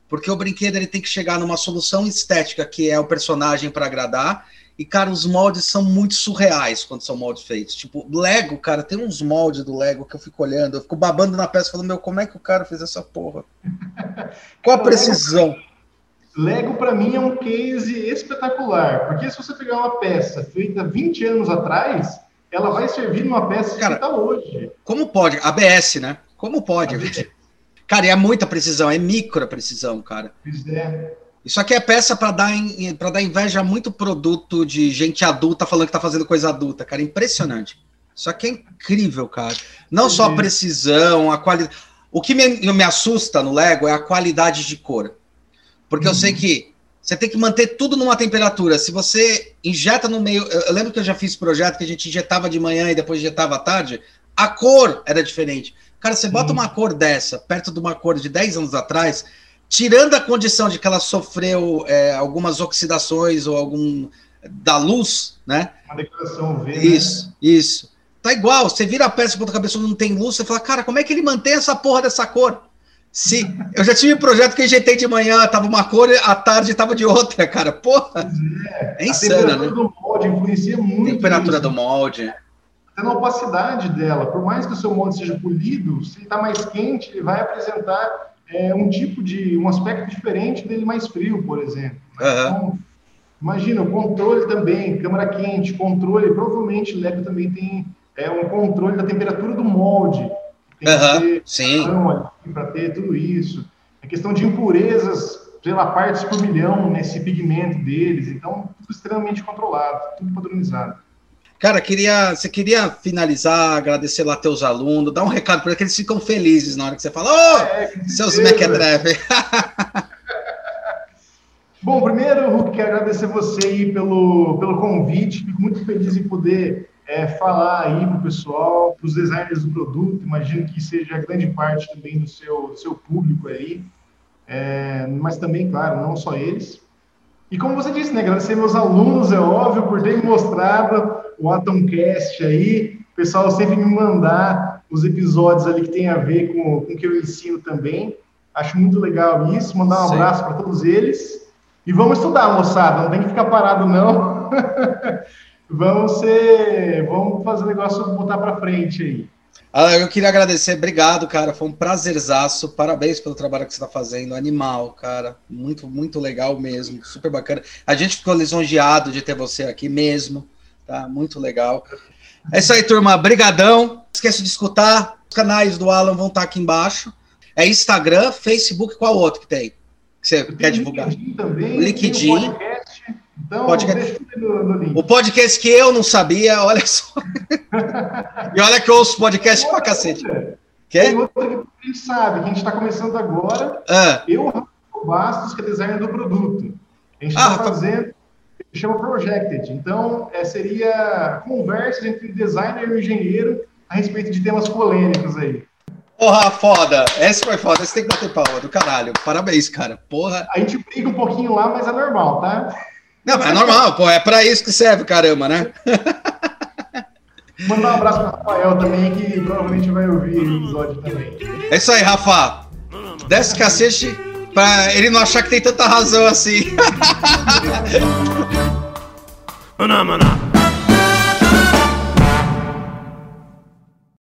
porque o brinquedo ele tem que chegar numa solução estética que é o personagem para agradar e, cara, os moldes são muito surreais quando são moldes feitos. Tipo, Lego, cara, tem uns moldes do Lego que eu fico olhando, eu fico babando na peça falando, meu, como é que o cara fez essa porra? (laughs) Qual a precisão? Lego, para mim, é um case espetacular, porque se você pegar uma peça feita 20 anos atrás, ela vai servir numa peça cara, que está hoje. Como pode? ABS, né? Como pode? ABS. Cara, e é muita precisão, é micro precisão, cara. É. Isso aqui é peça para dar, para dar inveja a muito produto de gente adulta falando que tá fazendo coisa adulta, cara. Impressionante. Isso aqui é incrível, cara. Não só a precisão, a qualidade. O que me, me assusta no Lego é a qualidade de cor. Porque uhum. eu sei uhum. que você tem que manter tudo numa temperatura. Se você injeta no meio. Eu, lembro que eu já fiz projeto que a gente injetava de manhã e depois injetava à tarde. A cor era diferente. Cara, você bota uhum. uma cor dessa perto de uma cor de 10 anos atrás tirando a condição de que ela sofreu é, algumas oxidações ou algum da luz, né? Uma decoração UV. Né? Isso, né? isso. tá igual. Você vira a peça contra a cabeça não tem luz, você fala, cara, como é que ele mantém essa porra dessa cor? Se, eu já tive um projeto que eu injetei de manhã, tava uma cor, à tarde tava de outra, cara. Porra! É, é insano, né? do molde influencia muito. Temperatura isso. do molde. Até na opacidade dela. Por mais que o seu molde seja polido, se ele tá mais quente, ele vai apresentar é, um tipo de, um aspecto diferente dele mais frio, por exemplo. Uhum. Então, imagina, o controle também, câmara quente, controle, provavelmente o Lego também tem é, um controle da temperatura do molde. Tem uhum. que ter Sim. para ter tudo isso. A questão de impurezas, lá, partes por milhão nesse pigmento deles. Então, tudo extremamente controlado, tudo padronizado. Cara, queria, você queria finalizar, agradecer lá teus alunos, dar um recado para eles que eles ficam felizes na hora que você fala, ô, oh, é, seus mequetrefe. (laughs) (laughs) Bom, primeiro, Hulk, quero agradecer você aí pelo, pelo convite, fico muito feliz em poder é, falar aí para o pessoal, para os designers do produto, imagino que seja grande parte também do seu, do seu público aí, é, mas também, claro, não só eles. E como você disse, né, agradecer meus alunos, é óbvio, por terem mostrado o Atomcast aí, o pessoal sempre me mandar os episódios ali que tem a ver com, com o que eu ensino também. Acho muito legal isso, mandar um Sim. abraço para todos eles. E vamos estudar, moçada, não tem que ficar parado, não. (laughs) vamos ser, vamos fazer o negócio botar para frente aí. Ah, eu queria agradecer, obrigado, cara. Foi um prazerzaço. Parabéns pelo trabalho que você está fazendo. Animal, cara. Muito, muito legal mesmo. Super bacana. A gente ficou lisonjeado de ter você aqui mesmo. Tá? Muito legal. É isso aí, turma. Brigadão. Não esqueça de escutar. Os canais do Alan vão estar aqui embaixo. É Instagram, Facebook, qual outro que tem? Que você quer divulgar? LinkedIn também. LinkedIn. Então, podcast. No, no o podcast que eu não sabia, olha só. (laughs) e olha que eu ouço podcast pra cacete. Quê? Tem outra que a gente sabe, que a gente está começando agora. Ah. Eu, Rafael Bastos, que é designer do produto. A gente está ah, fazendo, chama Projected. Então, é, seria conversas entre designer e engenheiro a respeito de temas polêmicos aí. Porra, foda. Essa foi foda. Esse tem que bater palma do caralho. Parabéns, cara. Porra. A gente briga um pouquinho lá, mas é normal, tá? Não, mas é normal, pô, é para isso que serve, caramba, né? (laughs) Mandar um abraço para Rafael também, que provavelmente vai ouvir o episódio também. É isso aí, Rafa. Desce cacete para ele não achar que tem tanta razão assim. (laughs)